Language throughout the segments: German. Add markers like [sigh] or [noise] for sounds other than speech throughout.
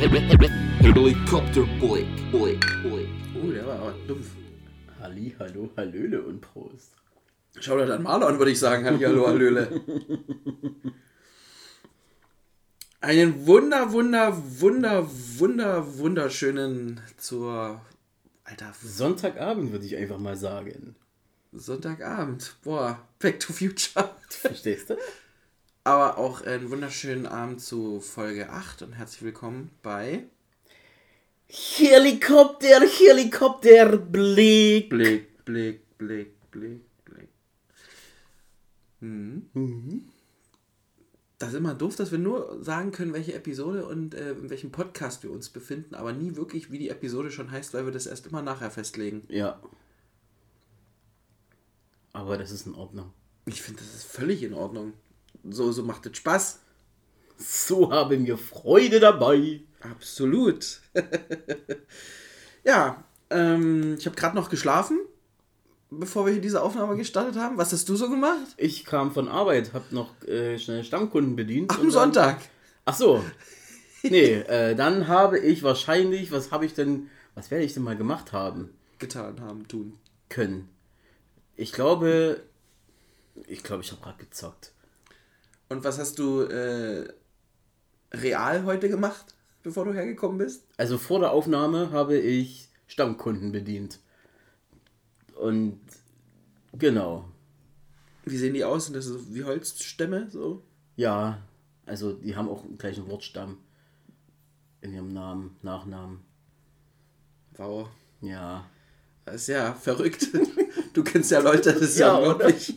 Helikopter Blick, Blick, Blick. Oh, der war aber dumpf. Halli, hallo, hallöle und Prost. Schau dir dann Marlon, würde ich sagen. Halli, hallo, hallöle. Einen wunder, wunder, wunder, wunder, wunderschönen zur Alter Sonntagabend würde ich einfach mal sagen. Sonntagabend. Boah, Back to Future. Verstehst du? Aber auch einen wunderschönen Abend zu Folge 8 und herzlich willkommen bei Helikopter, Helikopter, Blick. Blick, Blick, Blick, Blick, Blick. Mhm. Das ist immer doof, dass wir nur sagen können, welche Episode und äh, in welchem Podcast wir uns befinden, aber nie wirklich, wie die Episode schon heißt, weil wir das erst immer nachher festlegen. Ja. Aber das ist in Ordnung. Ich finde, das ist völlig in Ordnung. So, so macht es Spaß. So haben wir Freude dabei. Absolut. [laughs] ja, ähm, ich habe gerade noch geschlafen, bevor wir hier diese Aufnahme gestartet haben. Was hast du so gemacht? Ich kam von Arbeit, hab noch äh, schnell Stammkunden bedient. Ach, am dann- Sonntag. Ach so. [laughs] Nee, äh, dann habe ich wahrscheinlich, was habe ich denn, was werde ich denn mal gemacht haben Getan haben, tun. können? Ich glaube, ich glaube, ich habe gerade gezockt. Und was hast du äh, real heute gemacht, bevor du hergekommen bist? Also vor der Aufnahme habe ich Stammkunden bedient. Und genau. Wie sehen die aus? Sind das so wie Holzstämme? So? Ja, also die haben auch einen gleichen Wortstamm in ihrem Namen, Nachnamen. Wow. Ja. Das ist ja verrückt. [laughs] Du kennst ja Leute, das ist ja, Ja, unglaublich.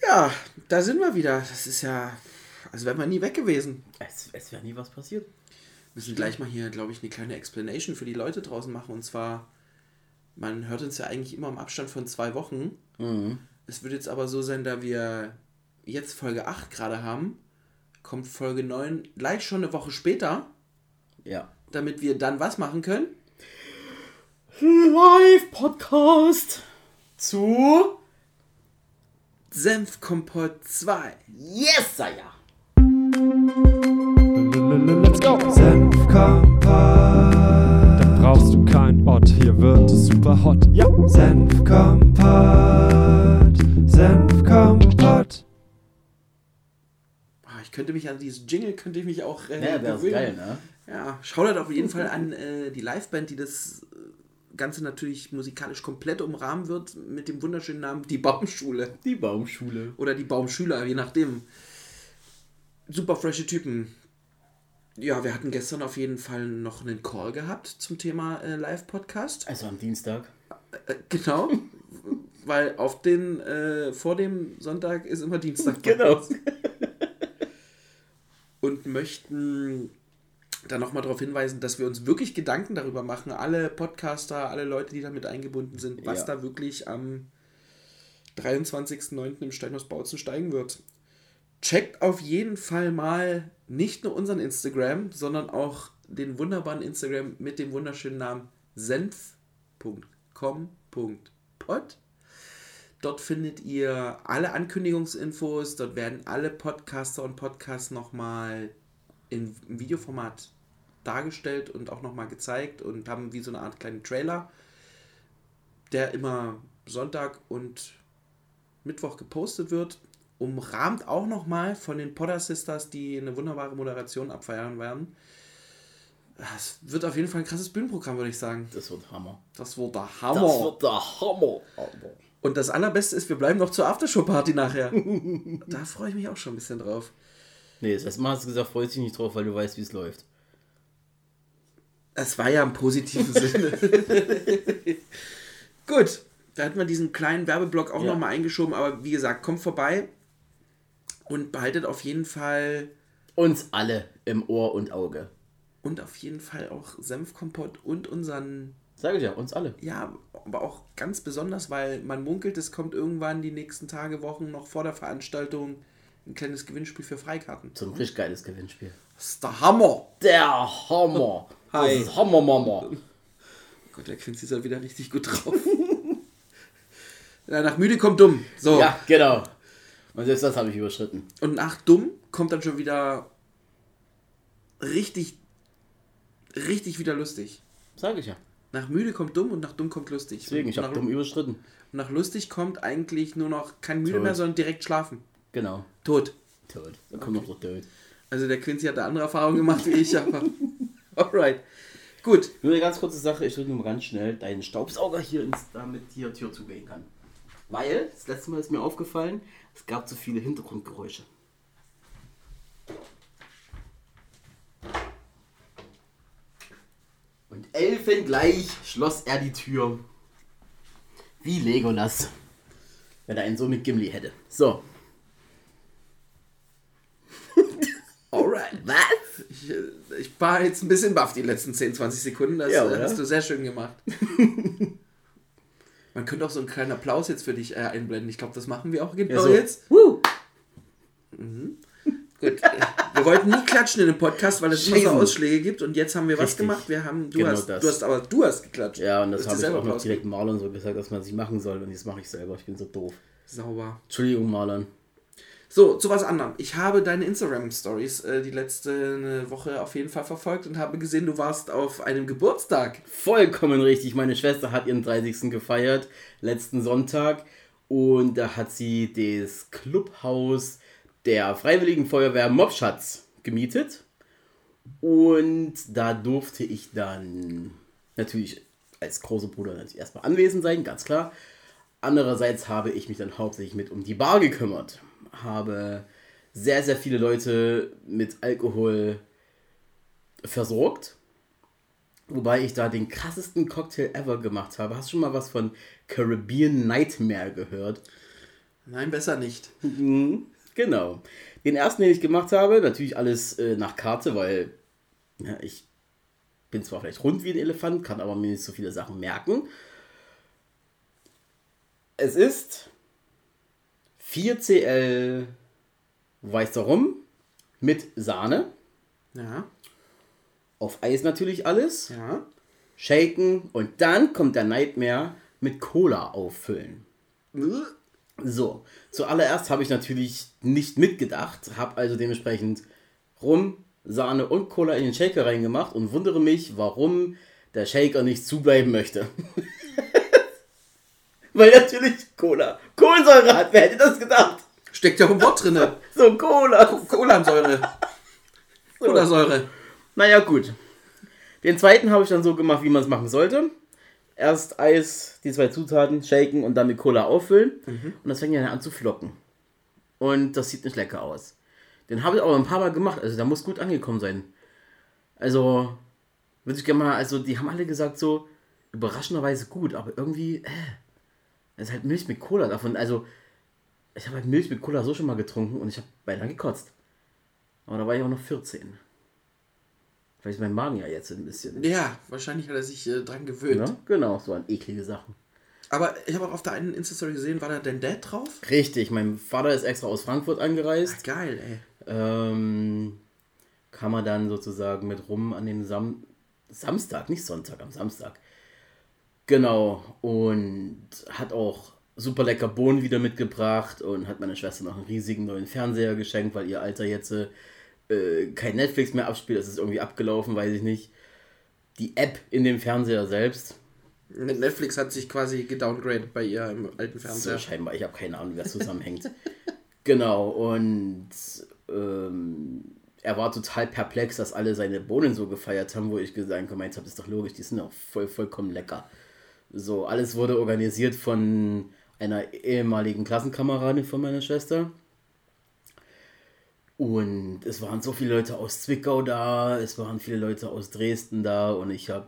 Ja, da sind wir wieder. Das ist ja, als wären wir nie weg gewesen. Es, es wäre nie was passiert. Wir müssen gleich mal hier, glaube ich, eine kleine Explanation für die Leute draußen machen. Und zwar, man hört uns ja eigentlich immer im Abstand von zwei Wochen. Mhm. Es wird jetzt aber so sein, da wir jetzt Folge 8 gerade haben, kommt Folge 9 gleich schon eine Woche später, Ja. damit wir dann was machen können. Live-Podcast zu Senfkompott 2. Yes, Sire. Let's go! Senfkompott, Da brauchst du kein Ort, hier wird es super hot. Ja! Senfkompott, Senfkompott. Ah, Ich könnte mich an dieses Jingle, könnte ich mich auch äh, Ja, wäre gewöhnen. geil, ne? Ja, schaut auf jeden Fall an äh, die Liveband, die das Ganze natürlich musikalisch komplett umrahmen wird, mit dem wunderschönen Namen Die Baumschule. Die Baumschule. Oder die Baumschüler, je nachdem. Super frische Typen. Ja, wir hatten gestern auf jeden Fall noch einen Call gehabt zum Thema äh, Live-Podcast. Also am Dienstag. Äh, genau. [laughs] Weil auf den, äh, vor dem Sonntag ist immer Dienstag. [laughs] Genau. Und möchten dann nochmal darauf hinweisen, dass wir uns wirklich Gedanken darüber machen, alle Podcaster, alle Leute, die damit eingebunden sind, was Ja. da wirklich am 23.09. im Steinhaus Bautzen steigen wird. Checkt auf jeden Fall mal nicht nur unseren Instagram, sondern auch den wunderbaren Instagram mit dem wunderschönen Namen senf.com.pod. Dort findet ihr alle Ankündigungsinfos, dort werden alle Podcaster und Podcasts nochmal in im Videoformat dargestellt und auch nochmal gezeigt und haben wie so eine Art kleinen Trailer, der immer Sonntag und Mittwoch gepostet wird. Umrahmt auch nochmal von den Podder Sisters, die eine wunderbare Moderation abfeiern werden. Es wird auf jeden Fall ein krasses Bühnenprogramm, würde ich sagen. Das wird Hammer. Das wird der Das Hammer. wird der Hammer. Alter. Und das Allerbeste ist, wir bleiben noch zur Aftershow-Party nachher. [laughs] da freue ich mich auch schon ein bisschen drauf. Nee, das erste Mal hast du gesagt, freust dich nicht drauf, weil du weißt, wie es läuft. Es war ja im positiven [laughs] Sinne. [laughs] Gut, da hat man diesen kleinen Werbeblock auch Ja. nochmal eingeschoben, aber wie gesagt, kommt vorbei und behaltet auf jeden Fall Uns alle im Ohr und Auge. und auf jeden Fall auch Senfkompott und unseren, Sag ich ja, uns alle. ja, aber auch ganz besonders, weil man munkelt, es kommt irgendwann die nächsten Tage, Wochen noch vor der Veranstaltung ein kleines Gewinnspiel für Freikarten. So ein richtig geiles Gewinnspiel. Das ist der Hammer! Der Hammer. Hi. Das ist Hammer, Mama. Gott, der Quincy ist ja wieder richtig gut drauf. [laughs] nach müde kommt dumm. So. Ja, genau. Und selbst das habe ich überschritten. Und nach dumm kommt dann schon wieder richtig, richtig wieder lustig. Sag ich ja. Nach müde kommt dumm und nach dumm kommt lustig. Deswegen, ich habe dumm überschritten. und nach lustig kommt eigentlich nur noch kein müde Tot. mehr, sondern direkt schlafen. Genau. Tot. Tot. Da kommt noch der Tod. Also der Quincy hat da andere Erfahrungen gemacht wie ich, aber [laughs] [laughs] alright. Gut. Nur eine ganz kurze Sache, ich drücke nur ganz schnell deinen Staubsauger hier ins, damit hier Tür zugehen kann. Weil, das letzte Mal ist mir aufgefallen, es gab zu viele Hintergrundgeräusche. Und elfengleich schloss er die Tür. Wie Legolas. Wenn er einen so mit Gimli hätte. So. [laughs] Alright. Was? Ich, äh, ich war jetzt ein bisschen baff die letzten 10, 20 Sekunden. Das Ja, äh, hast du sehr schön gemacht. Man könnte auch so einen kleinen Applaus jetzt für dich äh, einblenden. Ich glaube, das machen wir auch genau Ja, so. jetzt. Woo. Gut. äh, Wir wollten nie klatschen in dem Podcast, weil es immer so Scheiße. Ausschläge gibt. Und jetzt haben wir was Richtig. gemacht. Wir haben, du Genau hast, das. du hast, aber du hast geklatscht. Ja, und das habe ich auch noch direkt Marlon so gesagt, dass man sich machen soll. Und jetzt mache ich selber. Ich bin so doof. Sauber. Entschuldigung, Marlon. So, zu was anderem. Ich habe deine Instagram-Stories äh, die letzte Woche auf jeden Fall verfolgt und habe gesehen, du warst auf einem Geburtstag. Vollkommen richtig. Meine Schwester hat ihren 30. gefeiert, letzten Sonntag. Und da hat sie das Clubhaus der Freiwilligen Feuerwehr Mobschatz gemietet. Und da durfte ich dann natürlich als großer Bruder natürlich erstmal anwesend sein, ganz klar. Andererseits habe ich mich dann hauptsächlich mit um die Bar gekümmert. Habe sehr, sehr viele Leute mit Alkohol versorgt. Wobei ich da den krassesten Cocktail ever gemacht habe. Hast du schon mal was von Caribbean Nightmare gehört? Nein, besser nicht. Mhm, Genau. Den ersten, den ich gemacht habe, natürlich alles äh, nach Karte, weil ja, ich bin zwar vielleicht rund wie ein Elefant, kann aber mir nicht so viele Sachen merken. Es ist 4cl weißer Rum mit Sahne. Ja, Auf Eis natürlich alles. ja. Shaken und dann kommt der Nightmare mit Cola auffüllen. So, zuallererst habe ich natürlich nicht mitgedacht, habe also dementsprechend Rum, Sahne und Cola in den Shaker reingemacht und wundere mich, warum der Shaker nicht zubleiben möchte. [laughs] Weil natürlich Cola Kohlensäure hat, wer hätte das gedacht? Steckt ja auch im Wort drin. [laughs] So Cola. Kohlensäure. Kohlensäure. [laughs] Naja, gut. Den zweiten habe ich dann so gemacht, wie man es machen sollte. Erst Eis, die zwei Zutaten, shaken und dann mit Cola auffüllen. Und das fängt ja dann an zu flocken. Und das sieht nicht lecker aus. Den habe ich aber ein paar Mal gemacht. Also, der muss gut angekommen sein. Also, würde ich gerne mal, also, die haben alle gesagt, so überraschenderweise gut, aber irgendwie, äh, das ist halt Milch mit Cola davon. Also, ich habe halt Milch mit Cola so schon mal getrunken und ich habe beinahe gekotzt. Aber da war ich auch noch 14. Vielleicht ist mein Magen ja jetzt ein bisschen. Ja, wahrscheinlich hat er sich äh, dran gewöhnt. Ne? Genau, so an eklige Sachen. Aber ich habe auch auf der einen Insta-Story gesehen, war da dein Dad drauf? Richtig, mein Vater ist extra aus Frankfurt angereist. Geil, ey. Ähm, kam er dann sozusagen mit rum an dem Sam Samstag, nicht Sonntag, am Samstag. Genau, und hat auch super lecker Bohnen wieder mitgebracht und hat meiner Schwester noch einen riesigen neuen Fernseher geschenkt, weil ihr Alter jetzt äh, kein Netflix mehr abspielt. Das ist irgendwie abgelaufen, weiß ich nicht. Die App in dem Fernseher selbst. Netflix hat sich quasi gedowngradet bei ihr im alten So Fernseher. scheinbar, ich habe keine Ahnung, wie das zusammenhängt. [laughs] genau, und ähm, er war total perplex, dass alle seine Bohnen so gefeiert haben, wo ich gesagt gemeint habe, das ist doch logisch, die sind auch voll, vollkommen lecker. So, alles wurde organisiert von einer ehemaligen Klassenkameradin von meiner Schwester. Und es waren so viele Leute aus Zwickau da, es waren viele Leute aus Dresden da und ich habe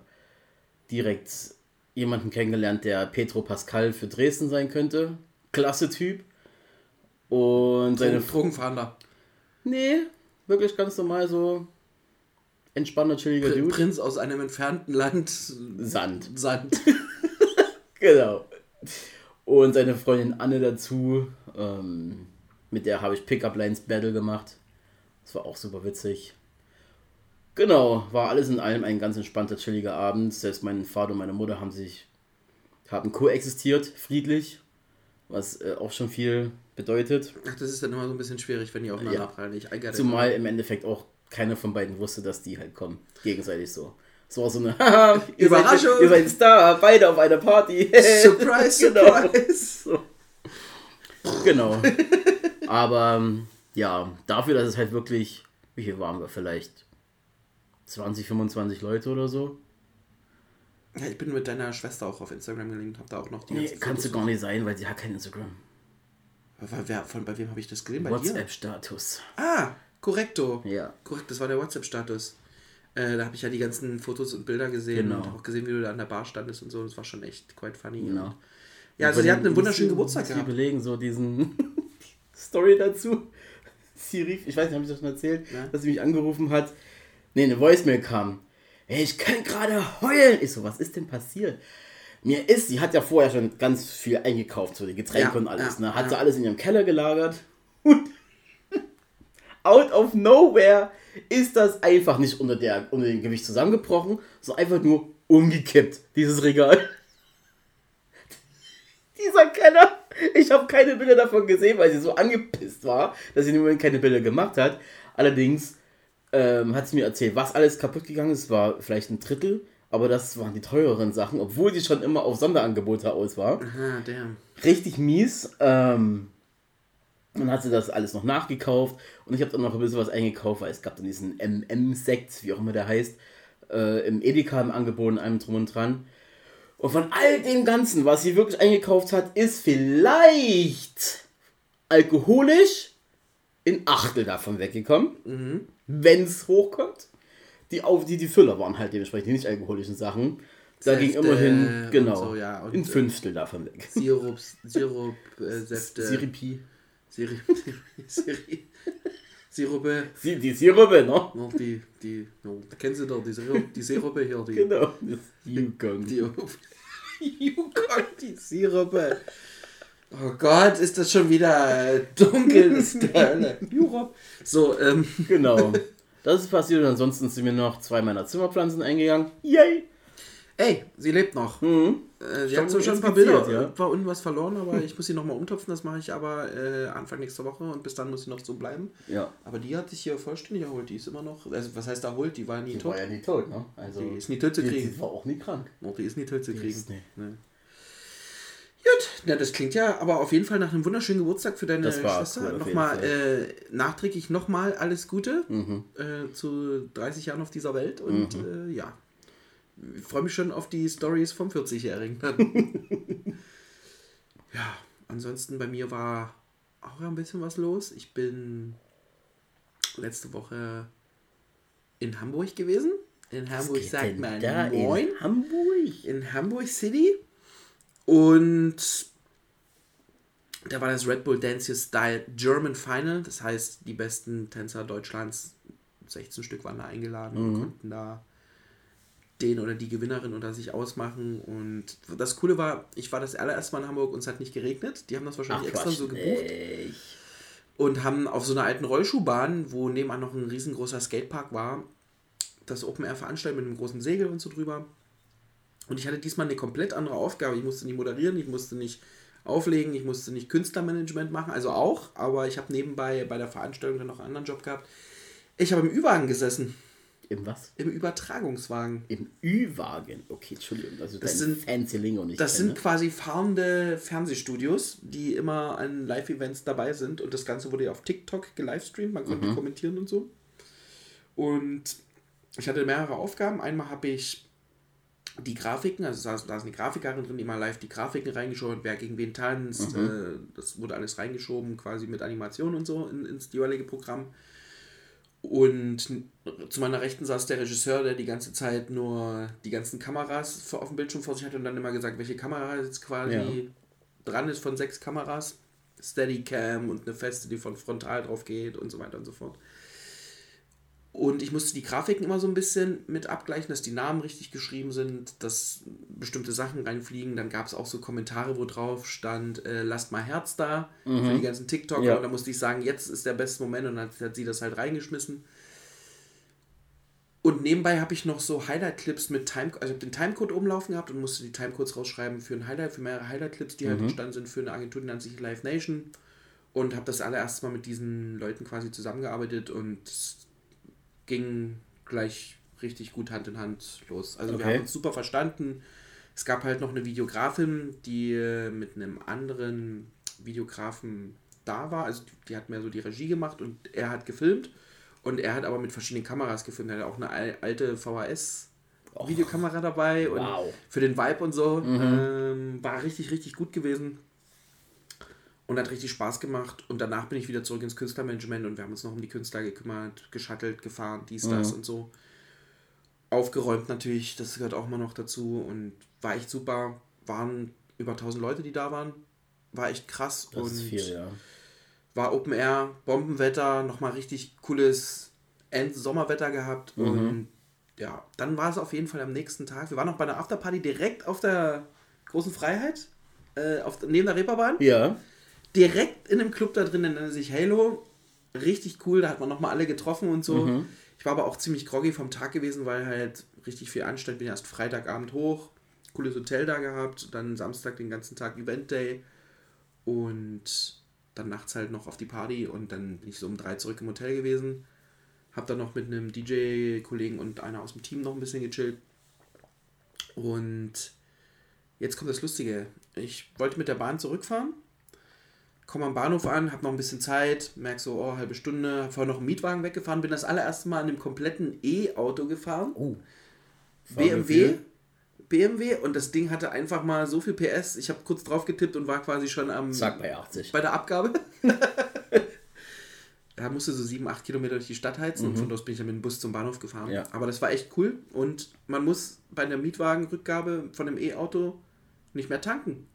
direkt jemanden kennengelernt, der Petro Pascal für Dresden sein könnte. Klasse Typ. Und seine Drogen, Drogenfahnder. Nee, wirklich ganz normal so entspannter, chilliger Pr Dude. Prinz aus einem entfernten Land. Sand. Sand. [laughs] Genau. Und seine Freundin Anne dazu. Ähm, mit der habe ich Pickup Lines Battle gemacht. Das war auch super witzig. Genau, war alles in allem ein ganz entspannter, chilliger Abend. Selbst mein Vater und meine Mutter haben sich haben koexistiert, friedlich, was äh, auch schon viel bedeutet. Ach, das ist dann immer so ein bisschen schwierig, wenn die aufeinander Ja. prallen. Zumal im Endeffekt auch keiner von beiden wusste, dass die halt kommen. Gegenseitig so. Es war so eine [laughs] [laughs] Überraschung. Seid, ihr seid ein Star, beide auf einer Party. [laughs] Surprise, Genau. surprise. So. Genau. Aber ähm, ja, dafür, dass es halt wirklich, wie viel waren wir vielleicht? 20, 25 Leute oder so? Ja, ich bin mit deiner Schwester auch auf Instagram gelinkt, hab da auch noch die Nee, ganzen kannst du gar nicht sein, weil sie hat kein Instagram. Weil, wer, von, bei wem habe ich das gesehen? Bei? WhatsApp-Status. Ah, korrekto. Ja. Korrekt, das war der WhatsApp-Status. Äh, da habe ich ja die ganzen Fotos und Bilder gesehen Genau. und auch gesehen, wie du da an der Bar standest und so. Das war schon echt quite funny. Genau. Ja, also sie hatten einen wunderschönen Geburtstag gehabt. überlegen so diesen [laughs] Story dazu. Sie rief, ich weiß nicht, habe ich das schon erzählt, Ja. dass sie mich angerufen hat. Nee, eine Voicemail kam. Ey, ich kann gerade heulen. Ich so, was ist denn passiert? Mir ist, sie hat ja vorher schon ganz viel eingekauft, so die Getränke Ja, und alles, ja, ne? Hat sie alles in ihrem Keller gelagert. Und [laughs] out of nowhere ist das einfach nicht unter, der, unter dem Gewicht zusammengebrochen, sondern einfach nur umgekippt, dieses Regal. [laughs] Dieser Keller. Ich habe keine Bilder davon gesehen, weil sie so angepisst war, dass sie im Moment keine Bilder gemacht hat. Allerdings ähm, hat sie mir erzählt, was alles kaputt gegangen ist. War vielleicht ein Drittel, aber das waren die teureren Sachen, obwohl sie schon immer auf Sonderangebote aus war. Ah, damn. Richtig mies. Ähm, dann hat sie das alles noch nachgekauft und ich habe dann noch ein bisschen was eingekauft, weil es gab dann diesen MM-Sekt, wie auch immer der heißt, äh, im Edeka im Angebot und allem drum und dran. Und von all dem Ganzen, was sie wirklich eingekauft hat, ist vielleicht alkoholisch in Achtel davon weggekommen, wenn es hochkommt. Die, auf, die, die Füller waren halt dementsprechend die nicht alkoholischen Sachen. Da ging Säfte immerhin, und genau, so, ja, ein äh, Fünftel davon weg. Sirup, Sirup, äh, Säfte. Siripi. [laughs] Siri, Siri, Sirupe. Sie, die Sirupe, ne? Noch die, die, no, kennen Sie doch, die, Sirup, die Sirupe hier, die, Genau. Das Yukon. die, Yukon, die Sirupe. Oh Gott, ist das schon wieder dunkel, das ist der Hölle. Europe. So, ähm, Genau. [laughs] Das ist passiert und ansonsten sind mir noch zwei meiner Zimmerpflanzen eingegangen. Yay! Ey, sie lebt noch. Mhm. Äh, sie Schon hat so schon ein paar Bilder, ja. war unten was verloren, aber ich muss sie nochmal umtopfen, das mache ich aber äh, Anfang nächster Woche und bis dann muss sie noch so bleiben. Ja. Aber die hat sich hier vollständig erholt, die ist immer noch, also was heißt erholt, die war nie Die tot. war ja nie tot, ne? Also, Die ist nie tot zu die- kriegen. Die war auch nie krank. Oh, die ist nie tot zu kriegen. ist- nee. Nee. Gut, na, das klingt ja aber auf jeden Fall nach einem wunderschönen Geburtstag für deine Schwester. cool, nochmal äh, nachträglich nochmal alles Gute Mhm. äh, zu 30 Jahren auf dieser Welt und äh, ja, ich freue mich schon auf die Stories vom 40-Jährigen. [laughs] [laughs] ja, ansonsten bei mir war auch ein bisschen was los. Ich bin letzte Woche in Hamburg gewesen. In Hamburg sagt man da Moin in Hamburg. in Hamburg City und da war das Red Bull Dance Your Style German Final, das heißt, die besten Tänzer Deutschlands, 16 Stück waren da eingeladen und konnten da den oder die Gewinnerin unter sich ausmachen. Und das Coole war, ich war das allererste Mal in Hamburg und es hat nicht geregnet, die haben das Ach, wahrscheinlich extra Quatsch, so gebucht und haben auf so einer alten Rollschuhbahn, wo nebenan noch ein riesengroßer Skatepark war, das Open Air veranstaltet mit einem großen Segel und so drüber. Und ich hatte diesmal eine komplett andere Aufgabe. Ich musste nicht moderieren, ich musste nicht auflegen, ich musste nicht Künstlermanagement machen, also auch, aber ich habe nebenbei bei der Veranstaltung dann noch einen anderen Job gehabt. Ich habe im Ü-Wagen gesessen, Im was? im Übertragungswagen. Im Ü-Wagen. Okay, Entschuldigung. Also Das sind- fancy Lingo nicht. Das kenne. sind quasi fahrende Fernsehstudios, die immer an Live-Events dabei sind und das Ganze wurde ja auf TikTok gelivestreamt, man konnte kommentieren und so. Und ich hatte mehrere Aufgaben. Einmal habe ich die Grafiken, also da ist da ist eine Grafikerin drin, die mal live die Grafiken reingeschaut, wer gegen wen tanzt, äh, das wurde alles reingeschoben, quasi mit Animation und so in, ins jeweilige Programm. Und zu meiner Rechten saß der Regisseur, der die ganze Zeit nur die ganzen Kameras vor, auf dem Bildschirm vor sich hatte und dann immer gesagt, welche Kamera jetzt quasi Ja. dran ist von sechs Kameras. Steadicam und eine feste, die von frontal drauf geht und so weiter und so fort. Und ich musste die Grafiken immer so ein bisschen mit abgleichen, dass die Namen richtig geschrieben sind, dass bestimmte Sachen reinfliegen. Dann gab es auch so Kommentare, wo drauf stand, äh, lasst mal Herz da für die ganzen TikToker. Ja. Und da musste ich sagen, jetzt ist der beste Moment und dann hat, hat sie das halt reingeschmissen. Und nebenbei habe ich noch so Highlight-Clips mit Time, also ich habe den Timecode oben laufen gehabt und musste die Timecodes rausschreiben für ein Highlight, für mehrere Highlight-Clips, die halt entstanden sind für eine Agentur, die nennt sich Live Nation. Und habe das allererste Mal mit diesen Leuten quasi zusammengearbeitet und ging gleich richtig gut Hand in Hand los. Also wir Okay. haben uns super verstanden. Es gab halt noch eine Videografin, die äh, mit einem anderen Videografen da war. Also die, hat mehr so die Regie gemacht und er hat gefilmt. Und er hat aber mit verschiedenen Kameras gefilmt. Er hat auch eine al- alte VHS-Videokamera dabei. Und Wow. für den Vibe und so. Ähm, war richtig, richtig gut gewesen. Und hat richtig Spaß gemacht. Und danach bin ich wieder zurück ins Künstlermanagement und wir haben uns noch um die Künstler gekümmert, geschattelt, gefahren, dies, das und so. Aufgeräumt natürlich, das gehört auch mal noch dazu. Und war echt super. Waren über 1000 Leute, die da waren. War echt krass. Das und ist viel, ja. war Open Air, Bombenwetter, nochmal richtig cooles End-Sommerwetter gehabt. Mhm. Und ja, dann war es auf jeden Fall am nächsten Tag. Wir waren noch bei einer Afterparty direkt auf der großen Freiheit, äh, auf, neben der Reeperbahn. Ja. Direkt in einem Club da drin, der nennt sich Halo. Richtig cool, da hat man nochmal alle getroffen und so. Mhm. Ich war aber auch ziemlich groggy vom Tag gewesen, weil halt richtig viel anstand. Bin erst Freitagabend hoch, cooles Hotel da gehabt, dann Samstag den ganzen Tag Event Day und dann nachts halt noch auf die Party und dann bin ich so um drei zurück im Hotel gewesen. Hab dann noch mit einem DJ-Kollegen und einer aus dem Team noch ein bisschen gechillt. Und jetzt kommt das Lustige. Ich wollte mit der Bahn zurückfahren, komme am Bahnhof an, habe noch ein bisschen Zeit, merke so, oh, halbe Stunde, habe vorher noch einen Mietwagen weggefahren, bin das allererste Mal in einem kompletten E-Auto gefahren. Oh. BMW. BMW und das Ding hatte einfach mal so viel PS. Ich habe kurz drauf getippt und war quasi schon am Zack, bei 80. bei der Abgabe. [laughs] da musste so sieben, acht Kilometer durch die Stadt heizen und von dort bin ich dann mit dem Bus zum Bahnhof gefahren. Mhm. Ja. Aber das war echt cool und man muss bei der Mietwagenrückgabe von einem E-Auto nicht mehr tanken.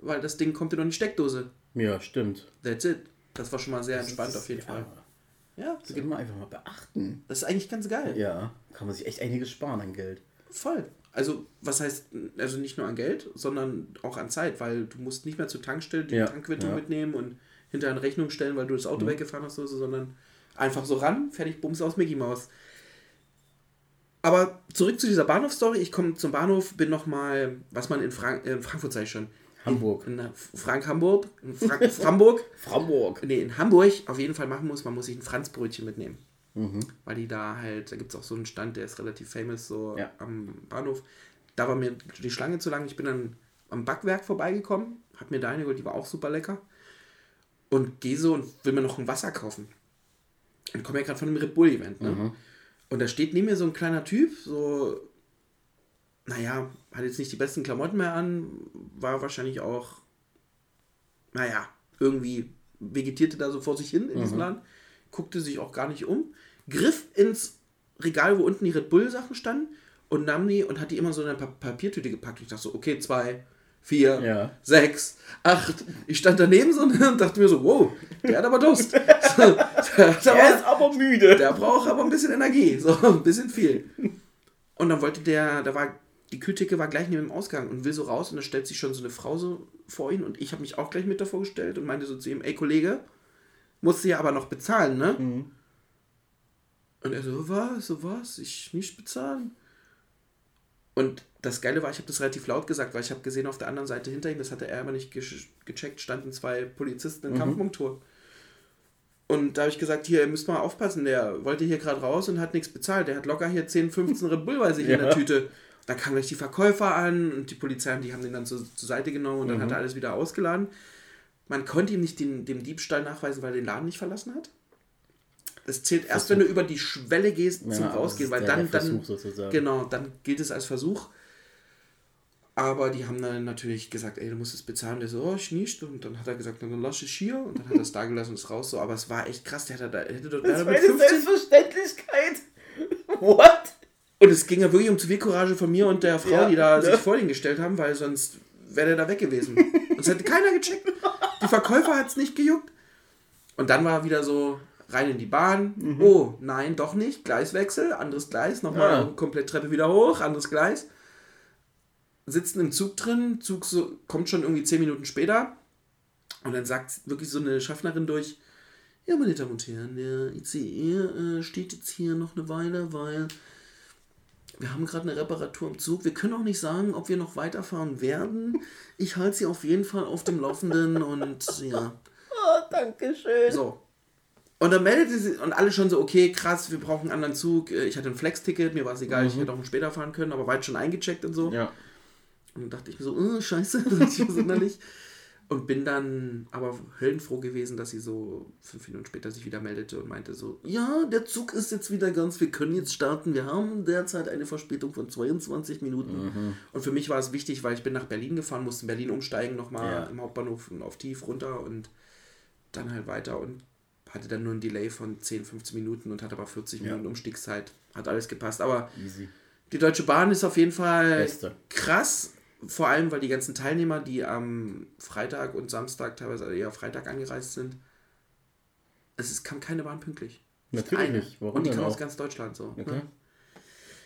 Weil das Ding kommt in eine Steckdose. Ja, stimmt. That's it. Das war schon mal sehr entspannt auf jeden ja. Fall. Ja, Das sollte man einfach mal beachten. das ist eigentlich ganz geil. Ja, kann man sich echt einiges sparen an Geld. Voll. Also, was heißt, also nicht nur an Geld, sondern auch an Zeit, weil du musst nicht mehr zur Tankstelle die Ja, Tankquittung ja. mitnehmen und hinterher eine Rechnung stellen, weil du das Auto weggefahren hast oder so, sondern einfach so ran, fertig, bums aus Mickey Maus. Aber zurück zu dieser Bahnhofstory. Ich komme zum Bahnhof, bin nochmal, was man in, Frank äh, in Frankfurt ich schon. Hamburg. In, in Frank Hamburg. In Frank [laughs] Hamburg. Hamburg. Nee, in Hamburg auf jeden Fall machen muss, man muss sich ein Franzbrötchen mitnehmen. Mhm. Weil die da halt, da gibt es auch so einen Stand, der ist relativ famous, so Ja. am Bahnhof. Da war mir die Schlange zu lang. Ich bin dann am Backwerk vorbeigekommen, hab mir da eine geholt, die war auch super lecker. Und gehe so und will mir noch ein Wasser kaufen. Und komme ja gerade von einem Red Bull-Event, ne? Und da steht neben mir so ein kleiner Typ, so, naja, hat jetzt nicht die besten Klamotten mehr an, war wahrscheinlich auch, naja, irgendwie vegetierte da so vor sich hin in diesem Laden, guckte sich auch gar nicht um, griff ins Regal, wo unten die Red Bull-Sachen standen und nahm die und hat die immer so in eine Pa- Papiertüte gepackt. Ich dachte so, okay, zwei, vier, Ja. sechs, acht. Ich stand daneben so [laughs] und dachte mir so, wow, der hat aber Durst. [laughs] der, hat Er aber, ist aber müde. der braucht aber ein bisschen Energie, so ein bisschen viel. Und dann wollte der, da war, die Kühltheke war gleich neben dem Ausgang und will so raus und da stellt sich schon so eine Frau so vor ihn und ich habe mich auch gleich mit davor gestellt und meinte so zu ihm, ey Kollege, musst du ja aber noch bezahlen, ne? Und er so, was, so was, ich nicht bezahlen. Und das Geile war, ich habe das relativ laut gesagt, weil ich habe gesehen, auf der anderen Seite hinter ihm, das hatte er aber nicht gesch- gecheckt, standen zwei Polizisten in Kampfmontur. Und da habe ich gesagt, hier, ihr müsst mal aufpassen, der wollte hier gerade raus und hat nichts bezahlt. Der hat locker hier 10, 15 Red Bull bei sich in der Ja. Tüte. Da kamen gleich die Verkäufer an und die Polizei, die haben den dann zur, zur Seite genommen und dann hat er alles wieder ausgeladen. Man konnte ihm nicht den, dem Diebstahl nachweisen, weil er den Laden nicht verlassen hat. Das zählt erst, wenn du über die Schwelle gehst zum Ja, aber Rausgehen, das weil dann, dann Versuch sozusagen. genau, dann gilt es als Versuch. Aber die haben dann natürlich gesagt, ey, du musst es bezahlen. Der so, oh, ich nicht. Und dann hat er gesagt, dann lass ich hier. Und dann hat er es da gelassen und ist raus. So, aber es war echt krass. Der hat da, hätte dort Das war eine mit 15 Selbstverständlichkeit. [laughs] What? Es ging ja wirklich um Zivilcourage von mir und der Frau, Ja, die da ne? sich vor ihn gestellt haben, weil sonst wäre der da weg gewesen. Und es hätte keiner gecheckt. Die Verkäufer hat es nicht gejuckt. Und dann war wieder so rein in die Bahn. Mhm. Oh, nein, doch nicht. Gleiswechsel, anderes Gleis, nochmal Ja. komplett Treppe wieder hoch, anderes Gleis. Sitzen im Zug drin, Zug so, kommt schon irgendwie zehn Minuten später. Und dann sagt wirklich so eine Schaffnerin durch, ja, meine Damen und Herren, der ICE äh, steht jetzt hier noch eine Weile, weil wir haben gerade eine Reparatur im Zug. Wir können auch nicht sagen, ob wir noch weiterfahren werden. Ich halte sie auf jeden Fall auf dem Laufenden und ja. Oh, danke schön. So. Und dann meldete sie, und alle schon so, okay, krass, wir brauchen einen anderen Zug. Äh, Ich hatte ein Flex-Ticket, mir war es egal, ich hätte auch später fahren können, aber jetzt schon eingecheckt und so. Ja. Und dann dachte ich mir so, oh, scheiße, [laughs] das ist nicht so sonderlich. Und bin dann aber höllenfroh gewesen, dass sie so fünf Minuten später sich wieder meldete und meinte so, ja, der Zug ist jetzt wieder ganz, wir können jetzt starten, wir haben derzeit eine Verspätung von 22 Minuten. Und für mich war es wichtig, weil ich bin nach Berlin gefahren, musste in Berlin umsteigen, nochmal Ja. im Hauptbahnhof auf Tief runter und dann halt weiter und hatte dann nur ein Delay von 10, 15 Minuten und hatte aber 40 Ja. Minuten Umstiegszeit. Hat alles gepasst. Aber Easy. die Deutsche Bahn ist auf jeden Fall Beste. krass, vor allem weil die ganzen Teilnehmer, die am Freitag und Samstag, teilweise eher Freitag angereist sind, es ist, kam keine Bahn pünktlich. Natürlich nicht. Warum und die kam aus ganz Deutschland so. Okay. ne?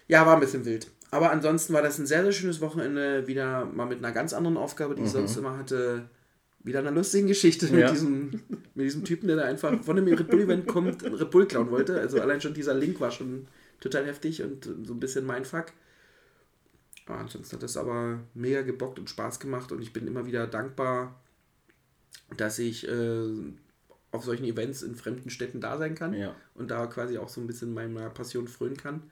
Ja, war ein bisschen wild. Aber ansonsten war das ein sehr, sehr schönes Wochenende. Wieder mal mit einer ganz anderen Aufgabe, die ich sonst immer hatte. Wieder einer lustigen Geschichte mit, Ja. diesem, mit diesem Typen, der da einfach von einem Red Bull-Event kommt, und Red Bull klauen wollte. Also allein schon dieser Link war schon total heftig und so ein bisschen mein Fuck. Ansonsten hat das aber mega gebockt und Spaß gemacht und ich bin immer wieder dankbar, dass ich äh, auf solchen Events in fremden Städten da sein kann Ja. und da quasi auch so ein bisschen meiner Passion frönen kann.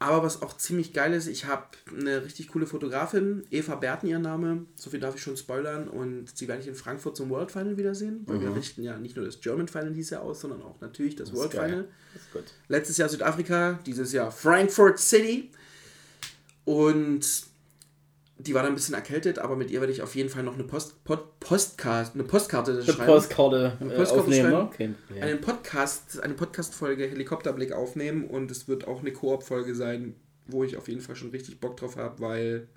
Aber was auch ziemlich geil ist, ich habe eine richtig coole Fotografin, Eva Berten ihr Name, so viel darf ich schon spoilern und sie werde ich in Frankfurt zum World Final wiedersehen, weil wir richten ja nicht nur das German Final dieses Jahr aus, sondern auch natürlich das, Das World. Final. Letztes Jahr Südafrika, dieses Jahr Frankfurt City. Und die war dann ein bisschen erkältet, aber mit ihr werde ich auf jeden Fall noch eine Post, Pod, Postkarte, eine Postkarte Eine schreiben. Postkarte äh, Postkarte aufnehmen, schreiben. ne? Kein Problem. einen Podcast, eine Podcast-Folge Helikopterblick aufnehmen und es wird auch eine Koop-Folge sein, wo ich auf jeden Fall schon richtig Bock drauf habe, weil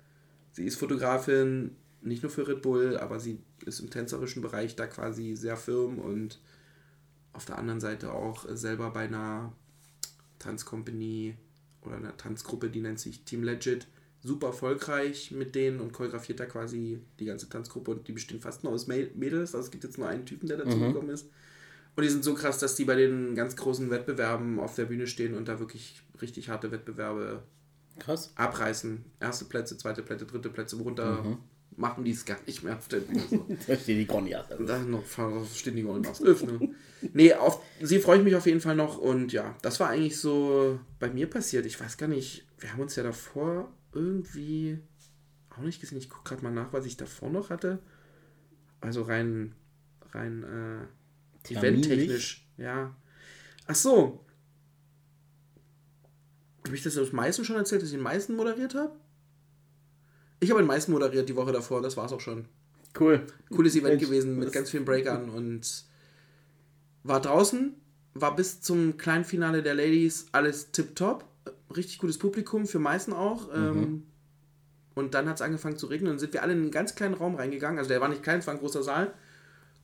sie ist Fotografin, nicht nur für Red Bull, aber sie ist im tänzerischen Bereich da quasi sehr firm und auf der anderen Seite auch selber bei einer Tanzcompany oder einer Tanzgruppe, die nennt sich Team Legit, super erfolgreich mit denen und choreografiert da quasi die ganze Tanzgruppe und die bestehen fast nur aus Mäd- Mädels, also es gibt jetzt nur einen Typen, der dazugekommen ist. Und die sind so krass, dass die bei den ganz großen Wettbewerben auf der Bühne stehen und da wirklich richtig harte Wettbewerbe Krass. abreißen. Erste Plätze, zweite Plätze, dritte Plätze, worunter machen die es gar nicht mehr auf der Bühne. So. [laughs] Da steht die. Und dann noch stehen die aufs Öff, ne? Nee, auf sie freue ich mich auf jeden Fall noch und ja, das war eigentlich so bei mir passiert. Ich weiß gar nicht, wir haben uns ja davor irgendwie auch nicht gesehen. Ich gucke gerade mal nach, was ich davor noch hatte. Also rein, rein äh, eventtechnisch, ja. Ach so. Habe ich das aus Meißen schon erzählt, dass ich in Meißen moderiert habe? Ich habe in Meißen moderiert die Woche davor, das war's auch schon Cool. cooles Event Mensch, gewesen mit ganz vielen Breakern und war draußen, war bis zum kleinen Finale der Ladies alles tipptopp. Richtig gutes Publikum, für Meißen auch. Ähm, und dann hat es angefangen zu regnen und sind wir alle in einen ganz kleinen Raum reingegangen. Also der war nicht klein, es war ein großer Saal.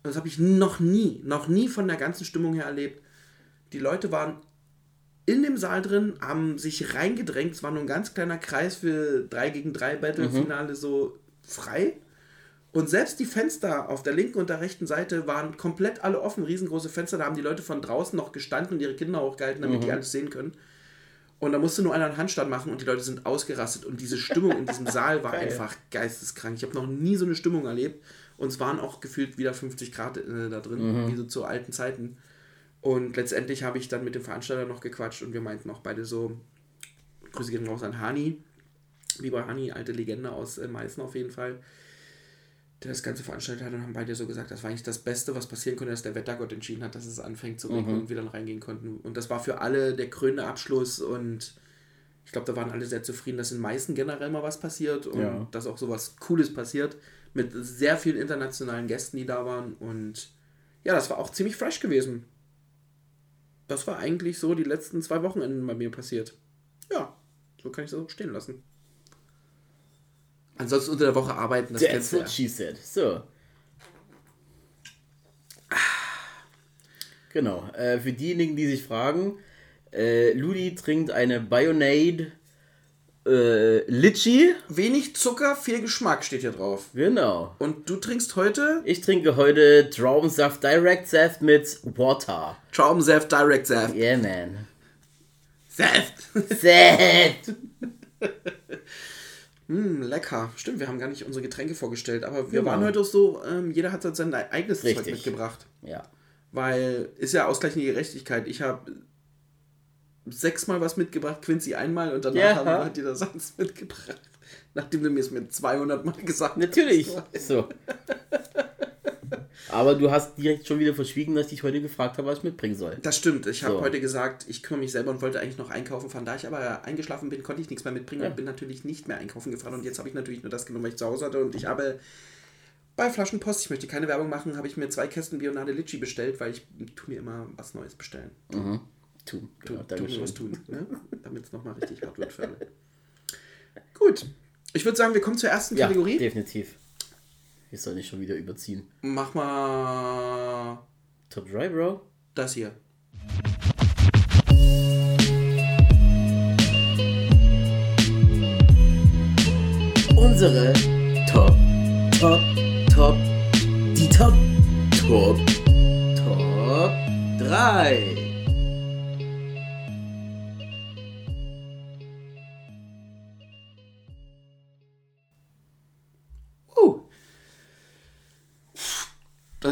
Das habe ich noch nie, noch nie von der ganzen Stimmung her erlebt. Die Leute waren in dem Saal drin, haben sich reingedrängt. Es war nur ein ganz kleiner Kreis für 3 gegen 3 Battle-Finale so frei. Und selbst die Fenster auf der linken und der rechten Seite waren komplett alle offen, riesengroße Fenster. Da haben die Leute von draußen noch gestanden und ihre Kinder hochgehalten, damit die alles sehen können. Und da musste nur einer einen Handstand machen und die Leute sind ausgerastet. Und diese Stimmung in diesem [laughs] Saal war Geil. einfach geisteskrank. Ich habe noch nie so eine Stimmung erlebt. Und es waren auch gefühlt wieder 50 Grad äh, da drin, wie so zu alten Zeiten. Und letztendlich habe ich dann mit dem Veranstalter noch gequatscht und wir meinten auch beide so, Grüße gehen raus an Hani, lieber Hani, alte Legende aus äh, Meißen auf jeden Fall, der das Ganze veranstaltet hat und haben beide so gesagt, das war eigentlich das Beste, was passieren konnte, dass der Wettergott entschieden hat, dass es anfängt zu regnen und wir dann reingehen konnten. Und das war für alle der krönende Abschluss und ich glaube, da waren alle sehr zufrieden, dass in Meißen generell mal was passiert und Ja. dass auch sowas Cooles passiert mit sehr vielen internationalen Gästen, die da waren und ja, das war auch ziemlich fresh gewesen. Das war eigentlich so die letzten zwei Wochenenden bei mir passiert. Ja, so kann ich das auch stehen lassen. Ansonsten unter der Woche arbeiten, das That's kennst du what ja. she said. So. Genau. Äh, für diejenigen, die sich fragen, äh, Ludi trinkt eine Bionade äh, Litchi. Wenig Zucker, viel Geschmack steht hier drauf. Genau. Und du trinkst heute Ich trinke heute Traubensaft Direct Saft mit Water. Traubensaft Direct Saft. Yeah, man. Saft! Saft! Mm, [laughs] lecker. Stimmt, wir haben gar nicht unsere Getränke vorgestellt, aber wir Genau. waren heute auch so, ähm, jeder hat halt sein eigenes Zeug Richtig. mitgebracht. Ja. Weil ist ja ausgleichende Gerechtigkeit. Ich habe sechsmal was mitgebracht, Quincy einmal und danach Ja. haben hat jeder sonst mitgebracht. Nachdem du mir es mit 200 Mal gesagt Natürlich. hast. So. Aber du hast direkt schon wieder verschwiegen, dass ich dich heute gefragt habe, was ich mitbringen soll. Das stimmt. Ich habe So. heute gesagt, ich kümmere mich selber und wollte eigentlich noch einkaufen fahren. Da ich aber eingeschlafen bin, konnte ich nichts mehr mitbringen Ja. und bin natürlich nicht mehr einkaufen gefahren. Und jetzt habe ich natürlich nur das genommen, was ich zu Hause hatte. Und ich habe bei Flaschenpost, ich möchte keine Werbung machen, habe ich mir zwei Kästen Bionade Litchi bestellt, weil ich tu mir immer was Neues bestellen. Mhm. Tu. Tu, Genau, tu mir Dankeschön. was tun, [laughs] ne? damit es nochmal richtig hart wird für alle. Gut. Ich würde sagen, wir kommen zur ersten Ja, Kategorie. definitiv. Ich soll nicht schon wieder überziehen. Mach mal Top 3, Bro. das hier. Unsere Top, Top, Top, die Top, Top, Top 3.